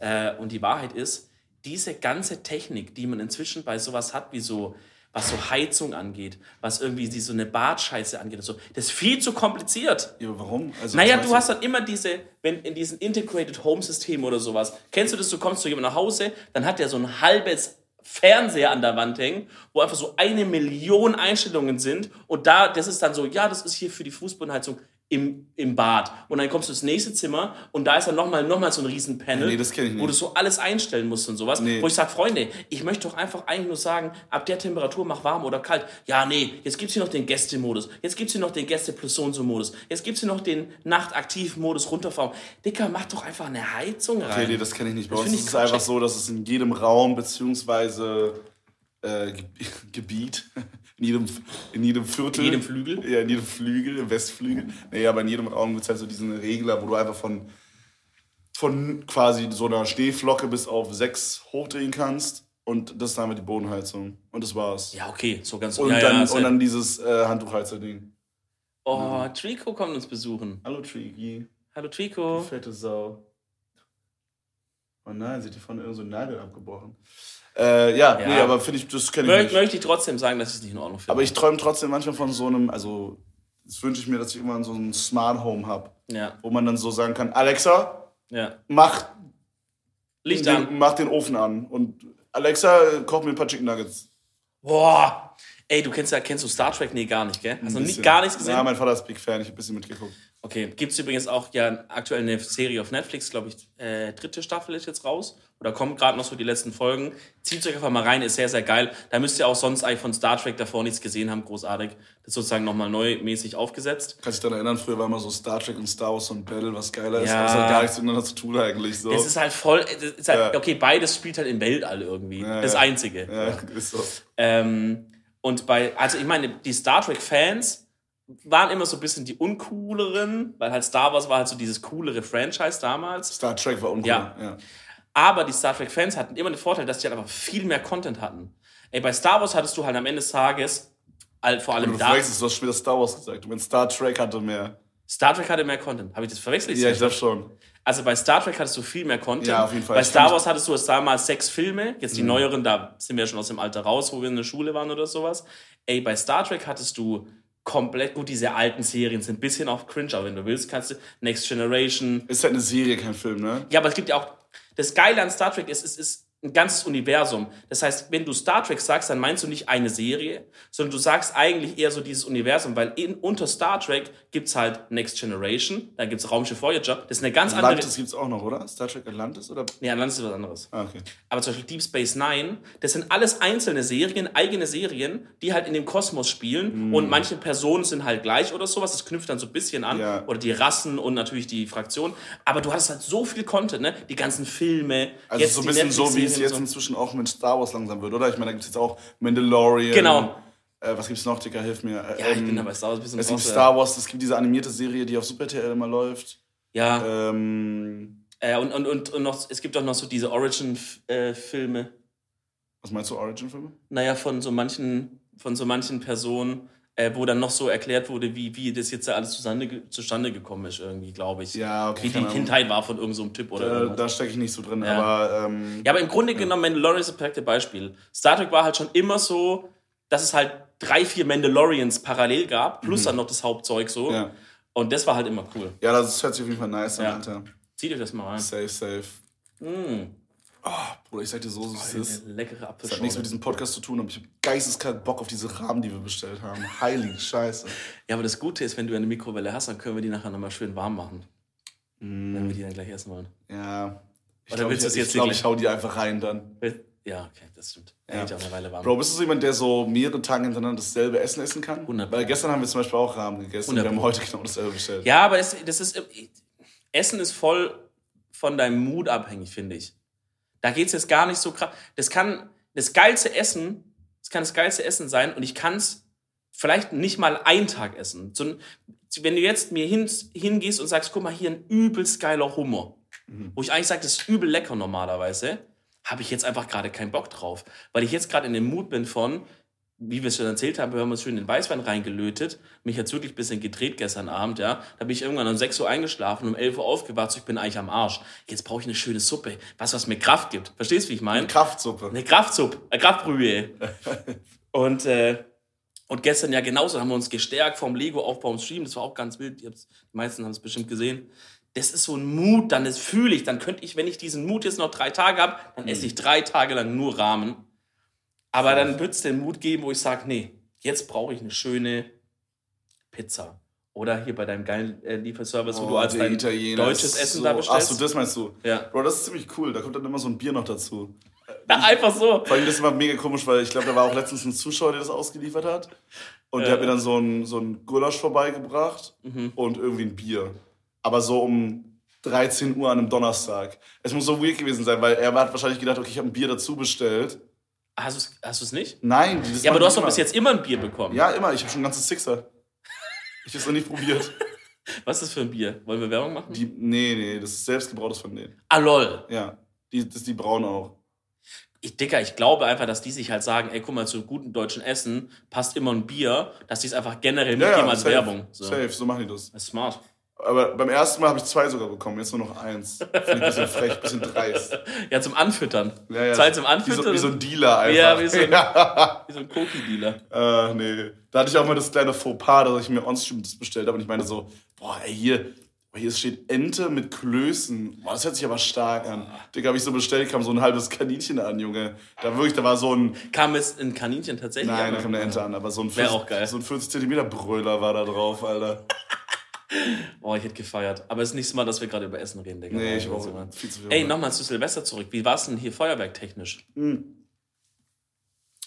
Äh, und die Wahrheit ist, diese ganze Technik, die man inzwischen bei sowas hat, wie so, was so Heizung angeht, was irgendwie die, so eine Badscheiße angeht und so, das ist viel zu kompliziert. Ja, warum? Also, Naja, du hast dann immer diese, wenn in diesen Integrated Home System oder sowas, kennst du das, du kommst zu jemandem nach Hause, dann hat der so ein halbes Fernseher an der Wand hängen, wo einfach so eine Million Einstellungen sind und da, das ist dann so, ja, das ist hier für die Fußbodenheizung im, im Bad. Und dann kommst du ins nächste Zimmer und da ist dann nochmal noch mal so ein riesen Panel, Nee, das ich nicht. wo du so alles einstellen musst und sowas. Nee. Wo ich sage, Freunde, ich möchte doch einfach eigentlich nur sagen, ab der Temperatur mach warm oder kalt. Ja, nee, jetzt gibt's hier noch den Gästemodus, jetzt gibt's hier noch den Gäste plus so und so Modus, jetzt gibt's hier noch den Nachtaktiv-Modus runterfahren. Dicker, mach doch einfach eine Heizung rein. Okay, nee, das kenne ich nicht. Bei uns ist es einfach so, dass es in jedem Raum beziehungsweise äh, Ge Gebiet, in jedem, in jedem Viertel. In jedem Flügel? Ja, in jedem Flügel, im Westflügel. Nee, aber in jedem Raum gibt es halt so diesen Regler, wo du einfach von, von quasi so einer Schneeflocke bis auf sechs hochdrehen kannst. Und das ist einfach die Bodenheizung. Und das war's. Ja, okay, so ganz Und, ja, dann, ja, und dann dieses äh, Handtuchheizer-Ding. Oh, Trico kommt uns besuchen. Hallo Trigi, Hallo Trico. fette Sau. Oh nein, sie hat hier vorne irgend so Nagel abgebrochen. Äh, ja, Ja. nee, aber finde ich, das kenne ich Mö nicht. möchte ich trotzdem sagen, dass ich es nicht in Ordnung finde. Aber ich träume trotzdem manchmal von so einem, also das wünsche ich mir, dass ich irgendwann so ein Smart Home habe, ja, wo man dann so sagen kann, Alexa, ja. mach Licht den, an. mach den Ofen an und Alexa, äh, koch mir ein paar Chicken Nuggets. Boah. Ey, du kennst ja, kennst du Star Trek? Nee, gar nicht, gell? Hast du bisschen. gar nichts gesehen? Ja, mein Vater ist Big Fan, ich habe ein bisschen mitgeguckt. Okay, gibt es übrigens auch ja aktuell eine Serie auf Netflix, glaube ich, äh, dritte Staffel ist jetzt raus. Oder kommen gerade noch so die letzten Folgen. Zieht euch einfach mal rein, ist sehr, sehr geil. Da müsst ihr auch sonst eigentlich von Star Trek davor nichts gesehen haben, großartig. Das ist sozusagen nochmal neu mäßig aufgesetzt. Kannst du dich daran erinnern, früher war immer so Star Trek und Star Wars und Battle, was geiler ist. Ja. Aber es hat gar nichts miteinander zu tun eigentlich. So. Das ist halt voll, das ist halt, Ja. okay, beides spielt halt im Weltall irgendwie. Ja, das. Einzige. ja, ist so. Ähm, und bei, also ich meine, die Star Trek-Fans waren immer so ein bisschen die uncooleren, weil halt Star Wars war halt so dieses coolere Franchise damals. Star Trek war uncool. Ja. ja. Aber die Star Trek-Fans hatten immer den Vorteil, dass die halt einfach viel mehr Content hatten. Ey, bei Star Wars hattest du halt am Ende des Tages, all- vor allem Du da, verwechselst, du hast schon wieder Star Wars gesagt. Du meinst Star Trek hatte mehr. Star Trek hatte mehr Content. Habe ich das verwechselt? Ja, ich glaube schon. Also bei Star Trek hattest du viel mehr Content. Ja, auf jeden Fall. Bei Star Wars hattest du damals sechs Filme. Jetzt die neueren, da sind wir ja schon aus dem Alter raus, wo wir in der Schule waren oder sowas. Ey, bei Star Trek hattest du komplett, gut, diese alten Serien sind ein bisschen auch cringe, aber wenn du willst, kannst du Next Generation. Ist halt eine Serie, kein Film, ne? Ja, aber es gibt ja auch, das Geile an Star Trek ist, es ist ein ganzes Universum. Das heißt, wenn du Star Trek sagst, dann meinst du nicht eine Serie, sondern du sagst eigentlich eher so dieses Universum, weil in, unter Star Trek gibt's halt Next Generation, dann gibt's Raumschiff Voyager, das ist eine ganz andere... Atlantis gibt's auch noch, oder? Star Trek Atlantis? Oder? Nee, Atlantis ist was anderes. Ah, okay. Aber zum Beispiel Deep Space Nine, das sind alles einzelne Serien, eigene Serien, die halt in dem Kosmos spielen. Und manche Personen sind halt gleich oder sowas. Das knüpft dann so ein bisschen an. Ja. Oder die Rassen und natürlich die Fraktionen. Aber du hast halt so viel Content, ne? Die ganzen Filme. Also jetzt so ein bisschen so, wie es jetzt so. inzwischen auch mit Star Wars langsam wird, oder? Ich meine, da gibt's jetzt auch Mandalorian. Genau. Äh, was gibt's noch, Dicker? Hilf mir. Äh, Ja, ich ähm, bin dabei Star Wars ein bisschen Es gibt raus. Star Wars, es gibt diese animierte Serie, die auf Super RTL immer läuft. Ja, Ähm, äh, und, und, und, und noch, es gibt auch noch so diese Origin-Filme. was meinst du, Origin-Filme? naja, von so manchen, von so manchen Personen, äh, wo dann noch so erklärt wurde, wie, wie das jetzt alles zustande, zustande gekommen ist, irgendwie, glaube ich. Ja, okay, Wie die. Kindheit war von irgendeinem so Typ oder irgendwas. da stecke ich nicht so drin, Ja. aber ähm, Ja, aber im Grunde genommen, Mandalorian ist das perfekte Beispiel. Star Trek war halt schon immer so, dass es halt drei, vier Mandalorians parallel gab, plus dann noch das Hauptzeug so. Mhm. ja. Und das war halt immer cool. ja, das hört sich auf jeden Fall nice an, Ja. Alter. Zieht euch das mal rein. Safe, safe. Mm. Oh, Bruder, ich sag dir so, so es ist. Leckere Apfelschorle. Das hat nichts mit diesem Podcast zu tun, aber ich habe geisteskrank Bock auf diese Rahmen, die wir bestellt haben. Heilige Scheiße. Ja, aber das Gute ist, wenn du eine Mikrowelle hast, dann können wir die nachher nochmal schön warm machen. Mm. Wenn wir die dann gleich essen wollen. Ja. Ich glaube, ich, ich, glaub, ich hau die einfach rein dann. Ja, okay, das stimmt. Ja. auch eine Weile warm. Bro, bist du so jemand, der so mehrere Tage hintereinander dasselbe Essen essen kann? 100%. Weil gestern haben wir zum Beispiel auch Rahmen gegessen 100%. und wir haben heute genau dasselbe bestellt. Ja, aber das, das ist. Essen ist voll von deinem Mut abhängig, finde ich. Da geht es jetzt gar nicht so krass. Das kann das geilste Essen, das kann das geilste Essen sein und ich kann es vielleicht nicht mal einen Tag essen. So, wenn du jetzt mir hin, hingehst und sagst, guck mal, hier ein übelst geiler Hummer, mhm. wo ich eigentlich sage, das ist übel lecker normalerweise, habe ich jetzt einfach gerade keinen Bock drauf. Weil ich jetzt gerade in dem Mut bin von, wie wir es schon erzählt haben, wir haben uns schön in den Weißwein reingelötet. Mich hat wirklich ein bisschen gedreht gestern Abend, ja. Da bin ich irgendwann um 6 Uhr eingeschlafen, um 11 Uhr aufgewacht, so ich bin eigentlich am Arsch. Jetzt brauche ich eine schöne Suppe. Was, was mir Kraft gibt. Verstehst du, wie ich meine? Eine Kraftsuppe. Eine Kraftsuppe. Eine Kraftbrühe. und, äh, und gestern ja genauso haben wir uns gestärkt vom Lego-Aufbau und Stream. Das war auch ganz wild. Die meisten haben es bestimmt gesehen. Das ist so ein Mut, dann das fühle ich. Dann könnte ich, wenn ich diesen Mut jetzt noch drei Tage habe, dann esse ich drei Tage lang nur Rahmen aber dann wird es den Mut geben, wo ich sage, nee, jetzt brauche ich eine schöne Pizza. Oder hier bei deinem geilen äh, Lieferservice, oh, wo du als dein Italiener deutsches Essen so, da bestellst. Achso, das meinst du? Ja. Bro, das ist ziemlich cool. Da kommt dann immer so ein Bier noch dazu. Ja, einfach so. Vor allem, das war mega komisch, weil ich glaube, da war auch letztens ein Zuschauer, der das ausgeliefert hat. Und der hat mir dann so ein, so ein Gulasch vorbeigebracht mhm. und irgendwie ein Bier. Aber so um 13 Uhr an einem Donnerstag. Es muss so weird gewesen sein, weil er hat wahrscheinlich gedacht, okay, ich habe ein Bier dazu bestellt. Hast du es hast nicht? Nein. ja, aber du hast doch bis jetzt immer ein Bier bekommen. Ja, immer. Ich habe schon ein ganzes Sixer. Ich habe es noch nicht probiert. Was ist das für ein Bier? Wollen wir Werbung machen? Die, nee, nee, das ist selbstgebrautes von denen. Ah, lol. Ja, die, das die braun auch. Ich, Dicker, ich glaube einfach, dass die sich halt sagen, ey, guck mal, zu guten deutschen Essen passt immer ein Bier, dass die es einfach generell mitgeben ja, ja, als safe, Werbung. So. Safe, so machen die das. Das ist smart. Aber beim ersten Mal habe ich zwei sogar bekommen, jetzt nur noch eins. Finde ich ein bisschen frech, ein bisschen dreist. Ja, zum Anfüttern. Ja, ja. Zwei zum Anfüttern. Wie so, wie so ein Dealer einfach. Ja, wie so ein, ja. so ein Cookie-Dealer. Äh, nee. Da hatte ich auch mal das kleine Fauxpas, dass ich mir Onstream das bestellt habe und ich meine so, boah, ey, hier, hier steht Ente mit Klößen. Boah, das hört sich aber stark an. Digga, habe ich so bestellt, kam so ein halbes Kaninchen an, Junge. Da wirklich, da war so ein... Kam es ein Kaninchen tatsächlich Nein, da kam eine Ente an, aber so ein 40, so ein 40 cm Brüller war da drauf, Alter. Boah, ich hätte gefeiert. Aber es ist nicht so mal, dass wir gerade über Essen reden, Digga. Nee, ich auch viel zu viel. Ey, nochmal zu Silvester zurück. Wie war es denn hier feuerwerktechnisch? Hm.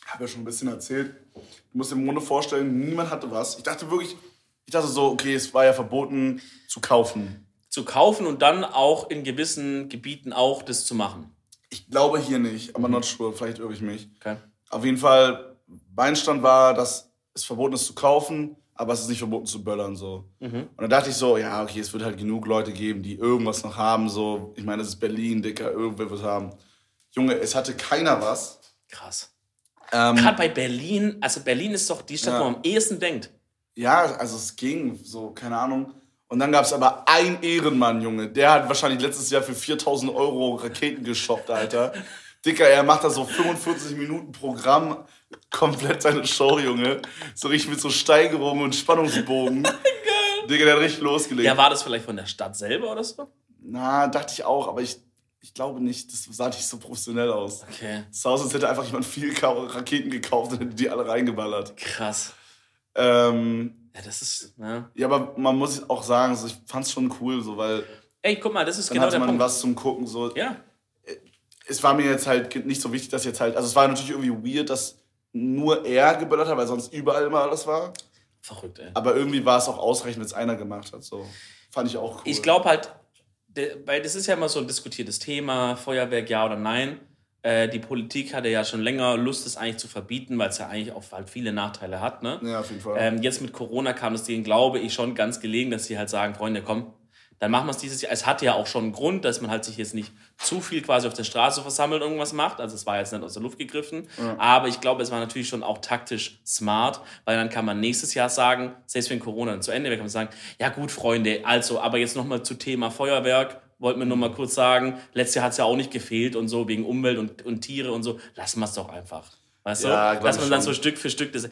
Habe ja schon ein bisschen erzählt. Du musst dir im Grunde vorstellen, niemand hatte was. Ich dachte wirklich, ich dachte so, okay, es war ja verboten zu kaufen. Zu kaufen und dann auch in gewissen Gebieten auch das zu machen. Ich glaube hier nicht, aber mhm. not sure, vielleicht irre ich mich. Okay. Auf jeden Fall, mein Stand war, dass es verboten ist zu kaufen aber es ist nicht verboten zu böllern so. Mhm. Und dann dachte ich so, ja, okay, es wird halt genug Leute geben, die irgendwas noch haben so. Ich meine, es ist Berlin, Dicker, irgendwer wird haben. Junge, es hatte keiner was. Krass. Ähm, Gerade bei Berlin, also Berlin ist doch die Stadt, ja. wo man am ehesten denkt. Ja, also es ging, so, keine Ahnung. Und dann gab es aber einen Ehrenmann, Junge. Der hat wahrscheinlich letztes Jahr für 4000 Euro Raketen geshoppt, Alter. Dicker, er macht da so 45 Minuten Programm, komplett seine Show, Junge. So richtig mit so Steigerungen und Spannungsbogen. Geil. Digga, der hat richtig losgelegt. Ja, war das vielleicht von der Stadt selber oder so? Na, dachte ich auch, aber ich, ich glaube nicht, das sah nicht so professionell aus. Okay. Es sah aus, als hätte einfach jemand viel Raketen gekauft und hätte die alle reingeballert. Krass. Ähm, ja, das ist. Ja. ja, aber man muss auch sagen, so, ich fand's schon cool, so, weil. Ey, guck mal, das ist dann genau hatte man was zum Gucken, so. Ja es war mir jetzt halt nicht so wichtig, dass jetzt halt, also es war natürlich irgendwie weird, dass nur er geböllert hat, weil sonst überall immer alles war. Verrückt, ey. Aber irgendwie war es auch ausreichend, wenn es einer gemacht hat. So. Fand ich auch cool. Ich glaube halt, weil das ist ja immer so ein diskutiertes Thema, Feuerwerk ja oder nein. Äh, die Politik hatte ja schon länger Lust, es eigentlich zu verbieten, weil es ja eigentlich auch halt viele Nachteile hat. Ne? Ja, auf jeden Fall. Ähm, jetzt mit Corona kam es denen, glaube ich, schon ganz gelegen, dass sie halt sagen, Freunde, komm, dann machen wir es dieses Jahr. Es hat ja auch schon einen Grund, dass man halt sich jetzt nicht zu viel quasi auf der Straße versammelt und irgendwas macht. Also es war jetzt nicht aus der Luft gegriffen. Ja. Aber ich glaube, es war natürlich schon auch taktisch smart, weil dann kann man nächstes Jahr sagen, selbst wenn Corona dann zu Ende wäre, kann man sagen, ja gut, Freunde, also, aber jetzt nochmal zu Thema Feuerwerk. Wollten wir nur mal kurz sagen, letztes Jahr hat es ja auch nicht gefehlt und so, wegen Umwelt und, und Tiere und so. Lassen wir es doch einfach. Weißt ja, du? Dass man dann so Stück für Stück das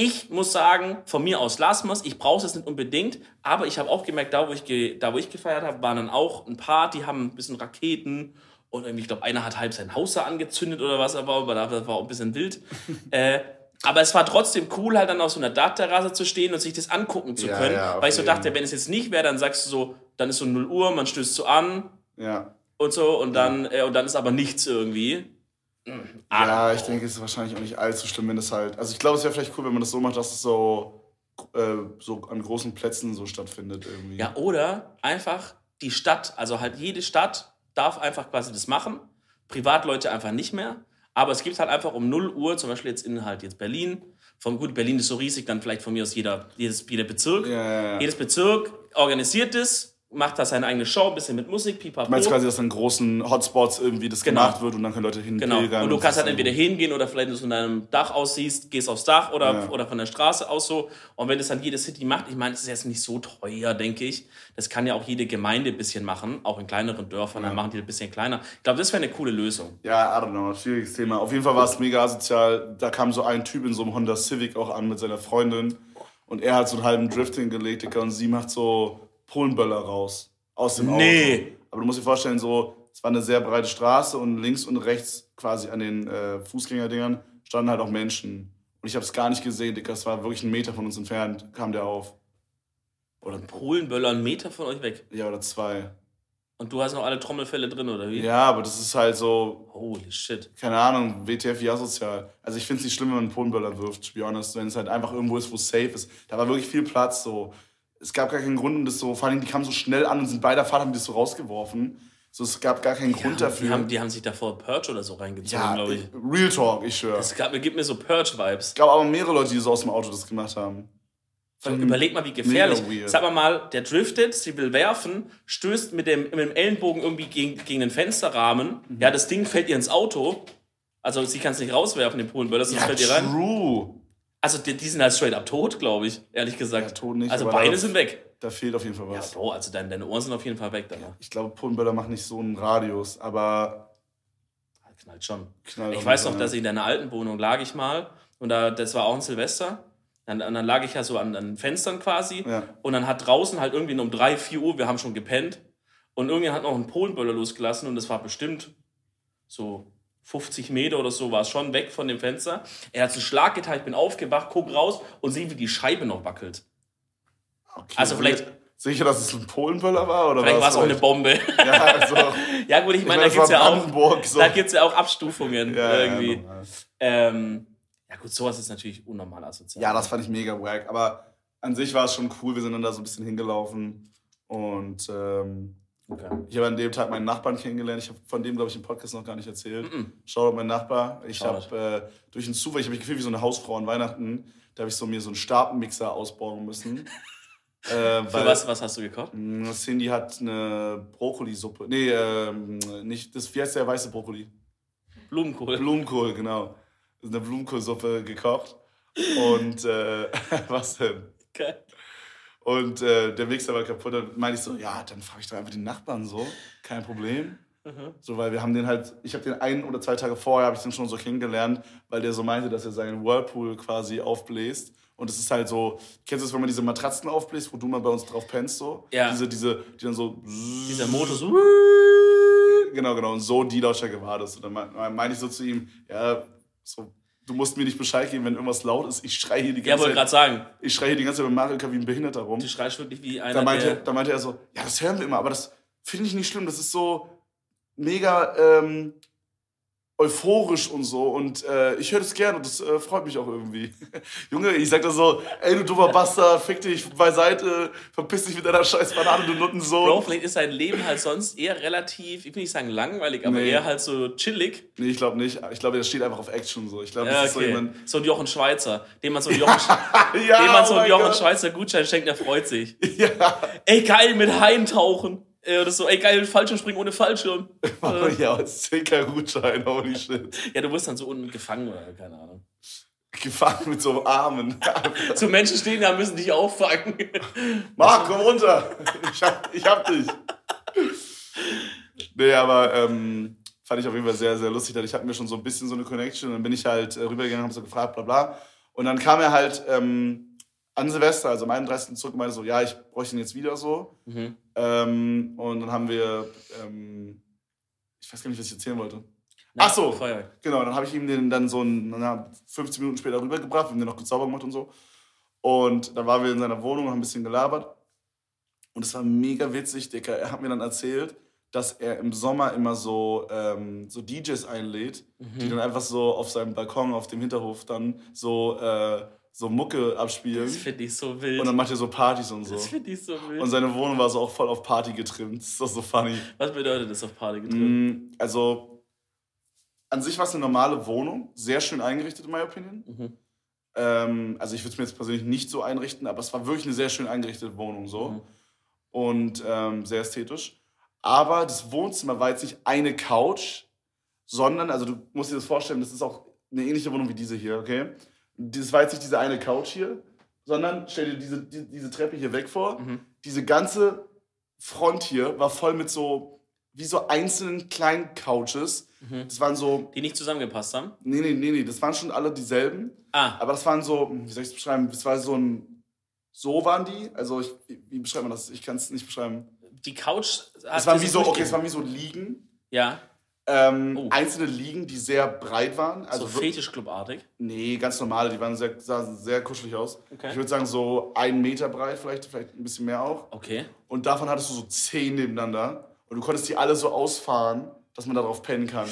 Ich muss sagen, von mir aus lassen wir es. Ich brauche es nicht unbedingt. Aber ich habe auch gemerkt, da wo ich, da, wo ich gefeiert habe, waren dann auch ein paar, die haben ein bisschen Raketen. Und irgendwie, ich glaube, einer hat halb sein Haus da angezündet oder was, aber das war auch ein bisschen wild. äh, aber es war trotzdem cool, halt dann auf so einer Dachterrasse zu stehen und sich das angucken zu können. Ja, ja, weil ich so dachte, wenn es jetzt nicht wäre, dann sagst du so, dann ist so 0 Uhr, man stößt so an. Ja. Und so, und dann, äh, und dann ist aber nichts irgendwie. Ja, ich denke, es ist wahrscheinlich auch nicht allzu schlimm, wenn es halt. Also ich glaube, es wäre vielleicht cool, wenn man das so macht, dass es so, äh, so an großen Plätzen so stattfindet irgendwie. Ja, oder einfach die Stadt, also halt jede Stadt darf einfach quasi das machen. Privatleute einfach nicht mehr. Aber es gibt halt einfach um 0 Uhr, zum Beispiel jetzt in halt jetzt Berlin, von gut, Berlin ist so riesig, dann vielleicht von mir aus jeder, jedes, jeder Bezirk. Ja. Jedes Bezirk organisiert es macht da seine eigene Show, ein bisschen mit Musik, pipapo. Du meinst quasi, dass an großen Hotspots irgendwie das genau. gemacht wird und dann können Leute hin Genau. Und du kannst halt entweder hingehen oder vielleicht, wenn du von deinem Dach aussiehst, gehst aufs Dach oder, ja. oder von der Straße aus so. Und wenn das dann jede City macht, ich meine, das ist jetzt nicht so teuer, denke ich. Das kann ja auch jede Gemeinde ein bisschen machen, auch in kleineren Dörfern, ja. dann machen die ein bisschen kleiner. Ich glaube, das wäre eine coole Lösung. Ja, I don't know, schwieriges Thema. Auf jeden Fall war es mega asozial. Da kam so ein Typ in so einem Honda Civic auch an mit seiner Freundin und er hat so einen halben Drift hingelegt, und sie macht so Polenböller raus aus dem Auto. Nee. Aber du musst dir vorstellen, so, es war eine sehr breite Straße und links und rechts quasi an den äh, Fußgängerdingern standen halt auch Menschen. Und ich habe es gar nicht gesehen, Dicker. Es war wirklich einen Meter von uns entfernt, kam der auf. Oder ein Polenböller einen Meter von euch weg? Ja, oder zwei. Und du hast noch alle Trommelfälle drin, oder wie? Ja, aber das ist halt so. Holy shit. Keine Ahnung, WTF ja sozial. Also ich finde es nicht schlimm, wenn man einen Polenböller wirft, to be honest, wenn es halt einfach irgendwo ist, wo es safe ist. Da war wirklich viel Platz, so es gab gar keinen Grund, um das so, vor allem die kamen so schnell an und sind bei der Fahrt, haben die das so rausgeworfen. So, es gab gar keinen die Grund dafür. Die haben, die haben sich davor Purge oder so reingezogen, ja, glaube ich. Real Talk, ich schwöre. Es gab, gibt mir so Purge-Vibes. Ich glaube aber mehrere Leute, die so aus dem Auto das gemacht haben. Überleg mal, wie gefährlich. Sag mal mal, der driftet, sie will werfen, stößt mit dem, mit dem Ellenbogen irgendwie gegen, gegen den Fensterrahmen. Mhm. Ja, das Ding fällt ihr ins Auto. Also sie kann es nicht rauswerfen, den Polenböller, sonst ja, fällt ihr rein. True. Also die, die, sind halt straight up tot, glaube ich, ehrlich gesagt. Ja, tot nicht. Also Beine sind weg. Da fehlt auf jeden Fall was. Ja, Bro, also deine, deine Ohren sind auf jeden Fall weg danach. Ich glaube, Polenböller macht nicht so einen Radius, aber. Knallt schon. Knallt ich weiß noch, dass ich in deiner alten Wohnung lag ich mal und da, das war auch ein Silvester. Dann, dann lag ich ja so an, an Fenstern quasi ja. und dann hat draußen halt irgendwie um 3, 4 Uhr, wir haben schon gepennt und irgendjemand hat noch einen Polenböller losgelassen und das war bestimmt so 50 Meter oder so war es schon weg von dem Fenster. Er hat einen Schlag getan, ich bin aufgewacht, guck raus und sehe, wie die Scheibe noch wackelt. Okay. Also vielleicht. Sicher, dass es ein Polenböller war? Oder vielleicht war es auch eine Bombe. Ja, also, ja gut, ich meine, da gibt es ja, auch, so. ja auch Abstufungen ja, irgendwie. Ja, ähm, ja gut, sowas ist natürlich unnormal asozial. Ja, das fand ich mega wack. Aber an sich war es schon cool. Wir sind dann da so ein bisschen hingelaufen. Und ähm, okay. ich habe an dem Tag meinen Nachbarn kennengelernt. Ich habe von dem, glaube ich, im Podcast noch gar nicht erzählt. Mm -mm. Schau mein Nachbar. Ich habe äh, durch einen Zufall, ich habe mich gefühlt wie so eine Hausfrau an Weihnachten. Da habe ich so mir so einen Stabmixer ausbauen müssen. Äh, Für was, was hast du gekocht? Mm, Cindy hat eine Brokkolisuppe. Nee, ähm, nicht, das, wie heißt der weiße Brokkoli? Blumenkohl. Blumenkohl, genau. Eine Blumenkohlsuppe gekocht. Und, äh, was denn? Geil. Und äh, der Mixer war kaputt. Dann meinte ich so, ja, dann frage ich doch einfach die Nachbarn so. Kein Problem. Mhm. So, weil wir haben den halt, ich habe den ein oder zwei Tage vorher, habe ich den schon so kennengelernt, weil der so meinte, dass er seinen Whirlpool quasi aufbläst und es ist halt so, kennst du es, wenn man diese Matratzen aufbläst, wo du mal bei uns drauf pennst, so? Ja. Diese, diese, die dann so. Dieser Motor so. Genau, genau. Und so die Lautstärke war das. Und dann meine ich so zu ihm, ja, so, du musst mir nicht Bescheid geben, wenn irgendwas laut ist. Ich schreie hier die ganze ja, Zeit. Ja, wollte gerade sagen. Ich schreie hier die ganze Zeit mit Mario wie ein Behinderter rum. Du schreist wirklich wie einer. Da meinte, da meinte er so, ja, das hören wir immer, aber das finde ich nicht schlimm. Das ist so mega. Ähm, euphorisch und so. Und äh, ich höre das gerne und das äh, freut mich auch irgendwie. Junge, ich sag da so, ey du dummer Bastard, fick dich beiseite, verpiss dich mit deiner scheiß Banane, du Nuttensohn. Bro, vielleicht ist sein Leben halt sonst eher relativ, ich will nicht sagen langweilig, aber nee. eher halt so chillig. Nee, ich glaube nicht. Ich glaube, der steht einfach auf Action so. Ich glaube, ja, das okay. ist so jemand... So ein Jochen Schweizer, dem man so einen Jochen, ja, dem man so einen oh Jochen Schweizer Gutschein schenkt, der freut sich. Ja. Ey, geil, mit Haien tauchen. Äh, oder so, ey geil, Fallschirmspringen ohne Fallschirm. Oh, ja, 10k Gutschein, holy shit. ja, du wirst dann so unten gefangen oder keine Ahnung. Gefangen mit so Armen. so Menschen stehen da, müssen dich auffangen. Marc, komm runter. Ich hab, ich hab dich. Nee, aber ähm, fand ich auf jeden Fall sehr, sehr lustig. Ich hatte mir schon so ein bisschen so eine Connection. Und dann bin ich halt äh, rübergegangen, hab so gefragt, bla bla. Und dann kam er halt ähm, an Silvester, also am 31. zurück und meinte so, ja, ich bräuchte ihn jetzt wieder so. Mhm. Ähm, und dann haben wir, ähm, ich weiß gar nicht, was ich erzählen wollte. Na, Ach so, Feuer. genau, dann habe ich ihm den dann so na, 15 Minuten später rübergebracht, wir haben den noch sauber gemacht und so. Und dann waren wir in seiner Wohnung und haben ein bisschen gelabert. Und es war mega witzig, Dicker. Er hat mir dann erzählt, dass er im Sommer immer so, ähm, so DJs einlädt, Mhm. die dann einfach so auf seinem Balkon, auf dem Hinterhof dann so, äh, so Mucke abspielen. Das finde ich so wild. Und dann macht er so Partys und so. das finde ich so wild. Und seine Wohnung war so auch voll auf Party getrimmt. Das ist doch so funny. Was bedeutet das auf Party getrimmt? Mm, Also, an sich war es eine normale Wohnung, sehr schön eingerichtet, in meiner Opinion. Mhm. Ähm, also, ich würde es mir jetzt persönlich nicht so einrichten, aber es war wirklich eine sehr schön eingerichtete Wohnung so. Mhm. Und ähm, sehr ästhetisch. Aber das Wohnzimmer war jetzt nicht eine Couch, sondern, also, du musst dir das vorstellen, das ist auch eine ähnliche Wohnung wie diese hier, okay? Das war jetzt nicht diese eine Couch hier, sondern stell dir diese, die, diese Treppe hier weg vor. Mhm. Diese ganze Front hier war voll mit so, wie so einzelnen kleinen Couches. Mhm. Das waren so, Die nicht zusammengepasst haben? nee, nee, nee, nee, das waren schon alle dieselben. Ah, Aber das waren so, wie soll ich es beschreiben? Das war so ein, so waren die. Also, ich, wie beschreibt man das? Ich kann es nicht beschreiben. die Couch. Es waren wie so, okay, es waren wie so Liegen. Ja, Ähm, Oh. Einzelne Liegen, die sehr breit waren. Also so Fetischclubartig. Nee, ganz normale, die waren sehr, sahen sehr kuschelig aus. Okay. Ich würde sagen, so einen Meter breit, vielleicht, vielleicht ein bisschen mehr auch. Okay. Und davon hattest du so zehn nebeneinander. Und du konntest die alle so ausfahren, dass man darauf pennen kann.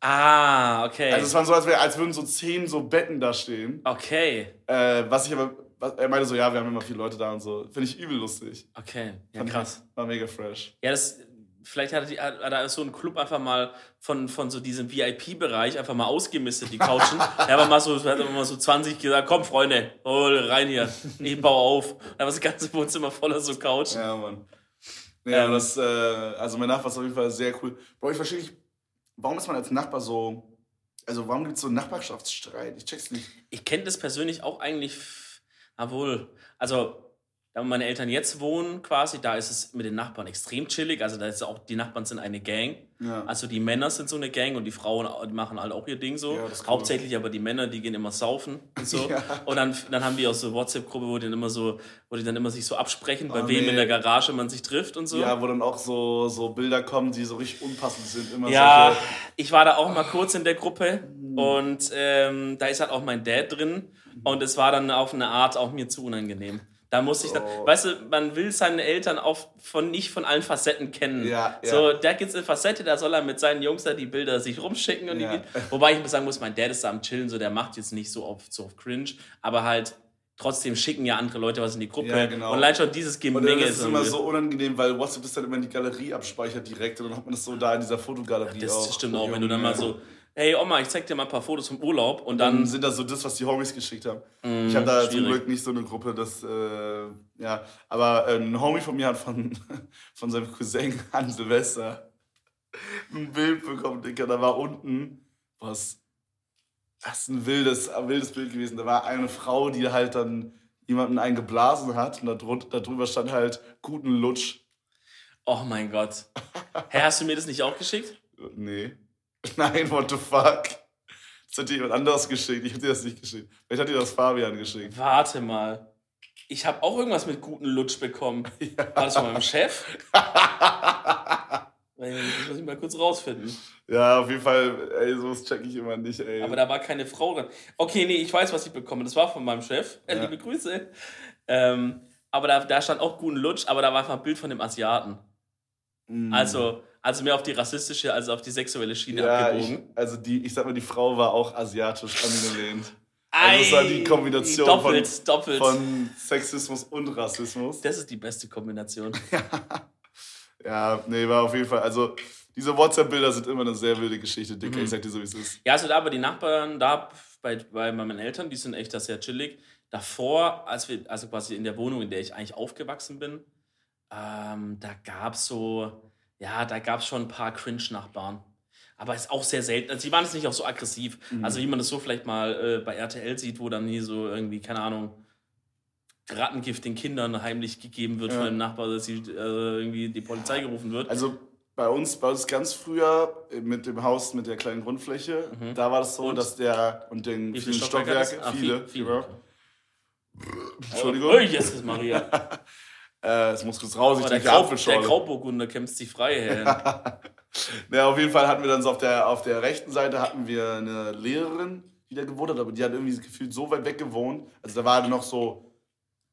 Ah, okay. Also es war so, als, wär, als würden so zehn so Betten da stehen. okay. Äh, was ich aber, was, er meinte so, ja, wir haben immer viele Leute da und so. Finde ich übel lustig. Okay. Ja, Fand ich- krass. War mega fresh. Ja, das. Vielleicht hat, die, da so ein Club einfach mal von, von so diesem VIP-Bereich einfach mal ausgemistet, die Couchen. Er hat mal so, hat mal so 20 gesagt, komm Freunde, hol rein hier, ich baue auf. Da war das ganze Wohnzimmer voller so Couch. Ja, Mann. Ja, Ähm. das, äh, also mein Nachbar ist auf jeden Fall sehr cool. Bro, ich verstehe nicht, warum ist man als Nachbar so, also warum gibt es so einen Nachbarschaftsstreit? Ich check's nicht. Ich kenne das persönlich auch eigentlich, f- na wohl, also da meine Eltern jetzt wohnen quasi, da ist es mit den Nachbarn extrem chillig. Also da ist auch, die Nachbarn sind eine Gang. Ja. Also die Männer sind so eine Gang und die Frauen die machen halt auch ihr Ding so. Ja, cool. Hauptsächlich aber die Männer, die gehen immer saufen und so. Ja. Und dann, dann haben wir auch so WhatsApp-Gruppe, wo die dann immer so, wo die dann immer sich so absprechen, bei Oh, wem nee. in der Garage man sich trifft und so. Ja, wo dann auch so, so Bilder kommen, die so richtig unpassend sind. Immer Ja, solche- ich war da auch mal kurz in der Gruppe Mhm. und ähm, da ist halt auch mein Dad drin und es war dann auf eine Art auch mir zu unangenehm. Da musste ich dann, Oh. weißt du, man will seine Eltern auch von, nicht von allen Facetten kennen. Ja, ja. So, da gibt's eine Facette, da soll er mit seinen Jungs da die Bilder sich rumschicken. Und Ja. die, wobei ich sagen muss, mein Dad ist da am Chillen, so der macht jetzt nicht so oft so auf cringe, aber halt trotzdem schicken ja andere Leute was in die Gruppe. Ja, genau. Und allein schon dieses Und Gemenge ist es immer irgendwie- so unangenehm, weil WhatsApp das dann immer in die Galerie abspeichert direkt und dann hat man das so da in dieser Fotogalerie Das auch. stimmt auch, wenn du dann mal so, hey Oma, ich zeig dir mal ein paar Fotos vom Urlaub und Dann dann sind das so das, was die Homies geschickt haben. ich habe da zum schwierig. Glück nicht so eine Gruppe, das, äh, ja. Aber äh, ein Homie von mir hat von, von seinem Cousin an Silvester ein Bild bekommen, Dicker. Da war unten, was, das ist ein wildes, ein wildes Bild gewesen. Da war eine Frau, die halt dann jemanden einen geblasen hat und da drunter, darüber stand halt guten Lutsch. Oh mein Gott. Hä, hast du mir das nicht auch geschickt? Nee. Nein, what the fuck? Das hat dir jemand anderes geschickt. Ich hab dir das nicht geschickt. Vielleicht hat dir das Fabian geschickt. Warte mal. Ich habe auch irgendwas mit guten Lutsch bekommen. War das von meinem Chef? Das muss ich mal kurz rausfinden. Ja, auf jeden Fall, ey, sowas check ich immer nicht, ey. Aber da war keine Frau dran. Okay, nee, ich weiß, was ich bekomme. Das war von meinem Chef. Äh, Ja. Liebe Grüße. Ähm, aber da, da stand auch guten Lutsch, aber da war einfach ein Bild von dem Asiaten. Mm. Also, also mehr auf die rassistische, als auf die sexuelle Schiene ja, ich, abgebogen. also die, ich sag mal, die Frau war auch asiatisch angelehnt. Also es war die Kombination doppelt, von, doppelt. von Sexismus und Rassismus. das ist die beste Kombination. Ja, nee, war auf jeden Fall, also diese WhatsApp-Bilder sind immer eine sehr wilde Geschichte, Dicker. Mhm. Ich sag dir so, wie es ist. Ja, also da aber die Nachbarn, da bei, bei meinen Eltern, die sind echt da sehr chillig. Davor, als wir, also quasi in der Wohnung, in der ich eigentlich aufgewachsen bin, ähm, da gab es so, ja, da gab es schon ein paar Cringe-Nachbarn. Aber ist auch sehr selten. Also die waren jetzt nicht auch so aggressiv. Also wie man das so vielleicht mal äh, bei RTL sieht, wo dann hier so irgendwie, keine Ahnung, Rattengift den Kindern heimlich gegeben wird Ja. von dem Nachbar, dass sie, äh, irgendwie die Polizei gerufen wird. Also bei uns, bei uns ganz früher mit dem Haus mit der kleinen Grundfläche, mhm. da war das so, und? dass der und den vielen Stockwerke, ah, viele, viele. Entschuldigung. Oh, ist Maria. äh, es muss kurz raus, ich der, Grau, der Grauburgunder kämpft sich frei. ja, auf jeden Fall hatten wir dann so auf der, auf der rechten Seite hatten wir eine Lehrerin, die da gewohnt hat, aber die hat irgendwie gefühlt so weit weg gewohnt. Also da war noch so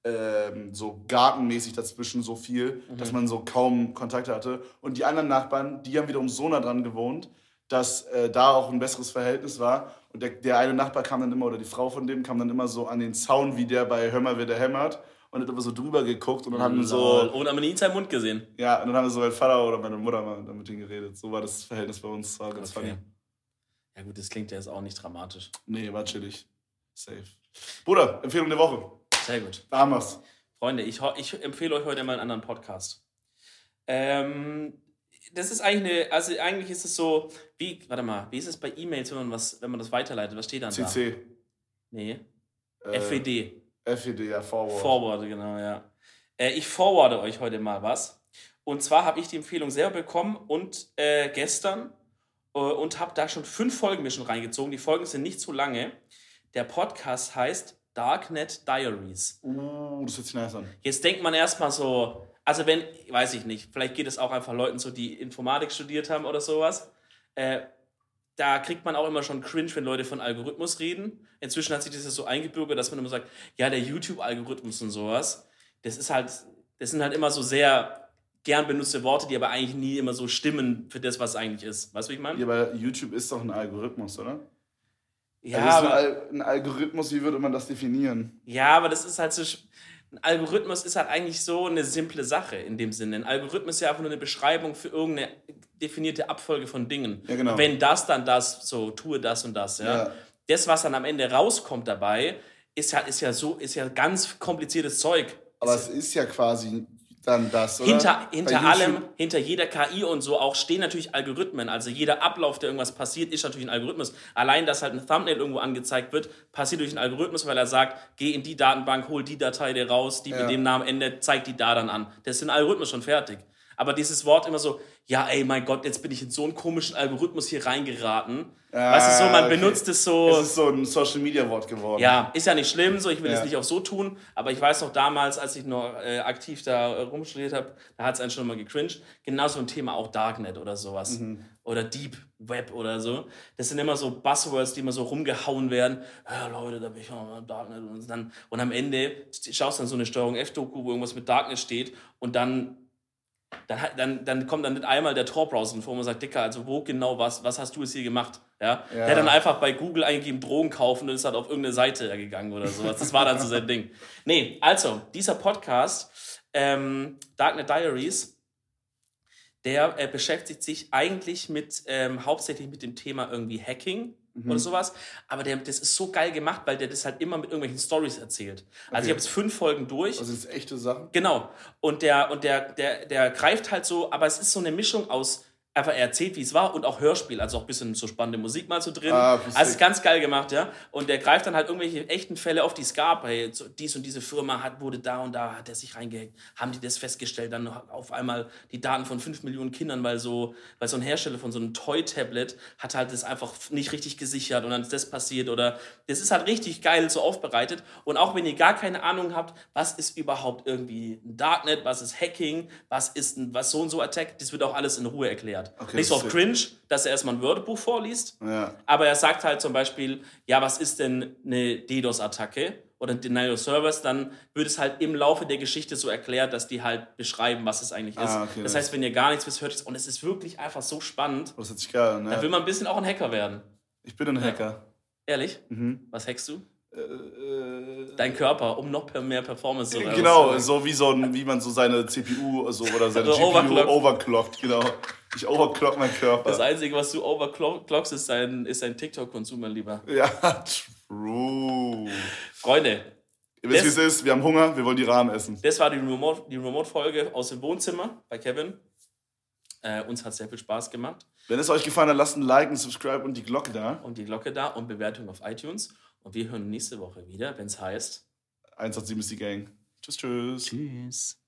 ähm, so gartenmäßig dazwischen so viel, mhm. dass man so kaum Kontakt hatte. Und die anderen Nachbarn, die haben wiederum so nah dran gewohnt, dass äh, da auch ein besseres Verhältnis war. Und der, der eine Nachbar kam dann immer, oder die Frau von dem kam dann immer so an den Zaun, wie der bei Hör mal, wer der hämmert. Und hat immer so drüber geguckt und dann haben wir so. Und haben nie in seinen Mund gesehen. Ja, und dann haben wir so mein Vater oder meine Mutter mal mit ihm geredet. So war das Verhältnis bei uns. War ganz okay. funny. Ja, gut, das klingt ja jetzt auch nicht dramatisch. Nee, war chillig. Safe. Bruder, Empfehlung der Woche. Sehr gut. Da haben wir's. Freunde, ich, ich empfehle euch heute mal einen anderen Podcast. Ähm, das ist eigentlich eine, also eigentlich ist es so, wie, warte mal, wie ist es bei E-Mails, wenn man was, wenn man das weiterleitet? Was steht dann CC. da? Nee. Äh, FED. FED, ja, Forward. Forward, genau, ja. Äh, ich forwarde euch heute mal was. Und zwar habe ich die Empfehlung selber bekommen und äh, gestern äh, und habe da schon fünf Folgen mir schon reingezogen. Die Folgen sind nicht zu lange. Der Podcast heißt Darknet Diaries. Uh, das hört sich nice an. Jetzt denkt man erstmal so, also wenn, weiß ich nicht, vielleicht geht es auch einfach Leuten so, die Informatik studiert haben oder sowas. Äh, da kriegt man auch immer schon cringe, wenn Leute von Algorithmus reden. Inzwischen hat sich das so eingebürgert, dass man immer sagt, ja, der YouTube-Algorithmus und sowas. Das ist halt, das sind halt immer so sehr gern benutzte Worte, die aber eigentlich nie immer so stimmen für das, was eigentlich ist. Weißt du, wie ich meine? Ja, aber YouTube ist doch ein Algorithmus, oder? Ja, also aber, ein Algorithmus, wie würde man das definieren? Ja, aber das ist halt so. Ein Algorithmus ist halt eigentlich so eine simple Sache in dem Sinne. Ein Algorithmus ist ja einfach nur eine Beschreibung für irgendeine definierte Abfolge von Dingen. Ja, genau. Wenn das, dann das, so tue das und das. Ja? ja. Das, was dann am Ende rauskommt dabei, ist ja, ist ja so, ist ja ganz kompliziertes Zeug. Aber es ist ja quasi dann das, oder? Hinter, hinter allem, hinter jeder KI und so auch stehen natürlich Algorithmen. Also jeder Ablauf, der irgendwas passiert, ist natürlich ein Algorithmus. Allein, dass halt ein Thumbnail irgendwo angezeigt wird, passiert durch einen Algorithmus, weil er sagt, geh in die Datenbank, hol die Datei dir raus, die ja. mit dem Namen endet, zeig die da dann an. Das ist ein Algorithmus schon fertig. Aber dieses Wort immer so, ja, ey, mein Gott, jetzt bin ich in so einen komischen Algorithmus hier reingeraten. Ah, weißt du, so, man okay. benutzt es so. Es ist so ein Social Media Wort geworden. Ja, ist ja nicht schlimm, so, ich will es nicht auch so tun, aber ich weiß noch damals, als ich noch äh, aktiv da äh, rumstudiert habe, da hat es einen schon mal gecringed. Genauso ein Thema auch Darknet oder sowas. Mhm. Oder Deep Web oder so. Das sind immer so Buzzwords, die immer so rumgehauen werden. Ja, Leute, da bin ich auch Darknet. Und, dann, und am Ende schaust du dann so eine Steuerung F-Doku, wo irgendwas mit Darknet steht und dann dann, dann, dann kommt dann nicht einmal der Tor-Browser vor und sagt, Dicker, also wo genau was, was hast du es hier gemacht? Ja? ja. Der hat dann einfach bei Google eingegeben, Drogen kaufen und ist halt auf irgendeine Seite gegangen oder sowas. Das war dann so sein Ding. Nee, also, dieser Podcast, ähm, Darknet Diaries, der äh, beschäftigt sich eigentlich mit, ähm, hauptsächlich mit dem Thema irgendwie Hacking mhm. oder sowas. Aber der, das ist so geil gemacht, weil der das halt immer mit irgendwelchen Stories erzählt. Also okay. ich habe jetzt fünf Folgen durch. Also das sind echte Sachen? Genau. Und der, und der, der, der greift halt so, aber es ist so eine Mischung aus einfach er erzählt, wie es war und auch Hörspiel, also auch ein bisschen so spannende Musik mal so drin. Ah, also ist ganz geil gemacht, ja. Und der greift dann halt irgendwelche echten Fälle auf, die es gab. Hey, dies und diese Firma hat, wurde da und da, hat er sich reingehackt. Haben die das festgestellt, dann auf einmal die Daten von fünf Millionen Kindern, weil so, weil so ein Hersteller von so einem Toy-Tablet hat halt das einfach nicht richtig gesichert und dann ist das passiert oder das ist halt richtig geil so aufbereitet. Und auch wenn ihr gar keine Ahnung habt, was ist überhaupt irgendwie ein Darknet, was ist Hacking, was ist ein, was so und so Attack, das wird auch alles in Ruhe erklärt. Okay, nicht so auf cringe, dass er erstmal ein Wörterbuch vorliest, ja. aber er sagt halt zum Beispiel, ja, was ist denn eine DDoS-Attacke oder ein Denial of Service, dann wird es halt im Laufe der Geschichte so erklärt, dass die halt beschreiben, was es eigentlich ist. Ah, okay, das heißt, wenn ihr gar nichts wisst, hört es, und es ist wirklich einfach so spannend. Das hört sich geil ne? Da will man ein bisschen auch ein Hacker werden. Ich bin ein Hacker. Ja. Ehrlich? Mhm. Was hackst du? Dein Körper, um noch mehr Performance zu haben. Genau, so wie, so ein, wie man so seine CPU so, oder seine also GPU overclockt. overclockt. Genau. Ich overclock meinen Körper. Das Einzige, was du overclockst, ist dein, ist dein TikTok-Konsum, mein Lieber. Ja, true. Freunde. Ihr wisst, wie es ist. Wir haben Hunger, wir wollen die Rahmen essen. Das war die Remote-Folge die Remote aus dem Wohnzimmer bei Kevin. Äh, uns hat sehr viel Spaß gemacht. Wenn es euch gefallen hat, lasst ein Like, ein Subscribe und die Glocke da. Und die Glocke da und Bewertung auf iTunes. Und wir hören nächste Woche wieder, wenn es heißt 187 ist die Gang. Tschüss, tschüss. Tschüss.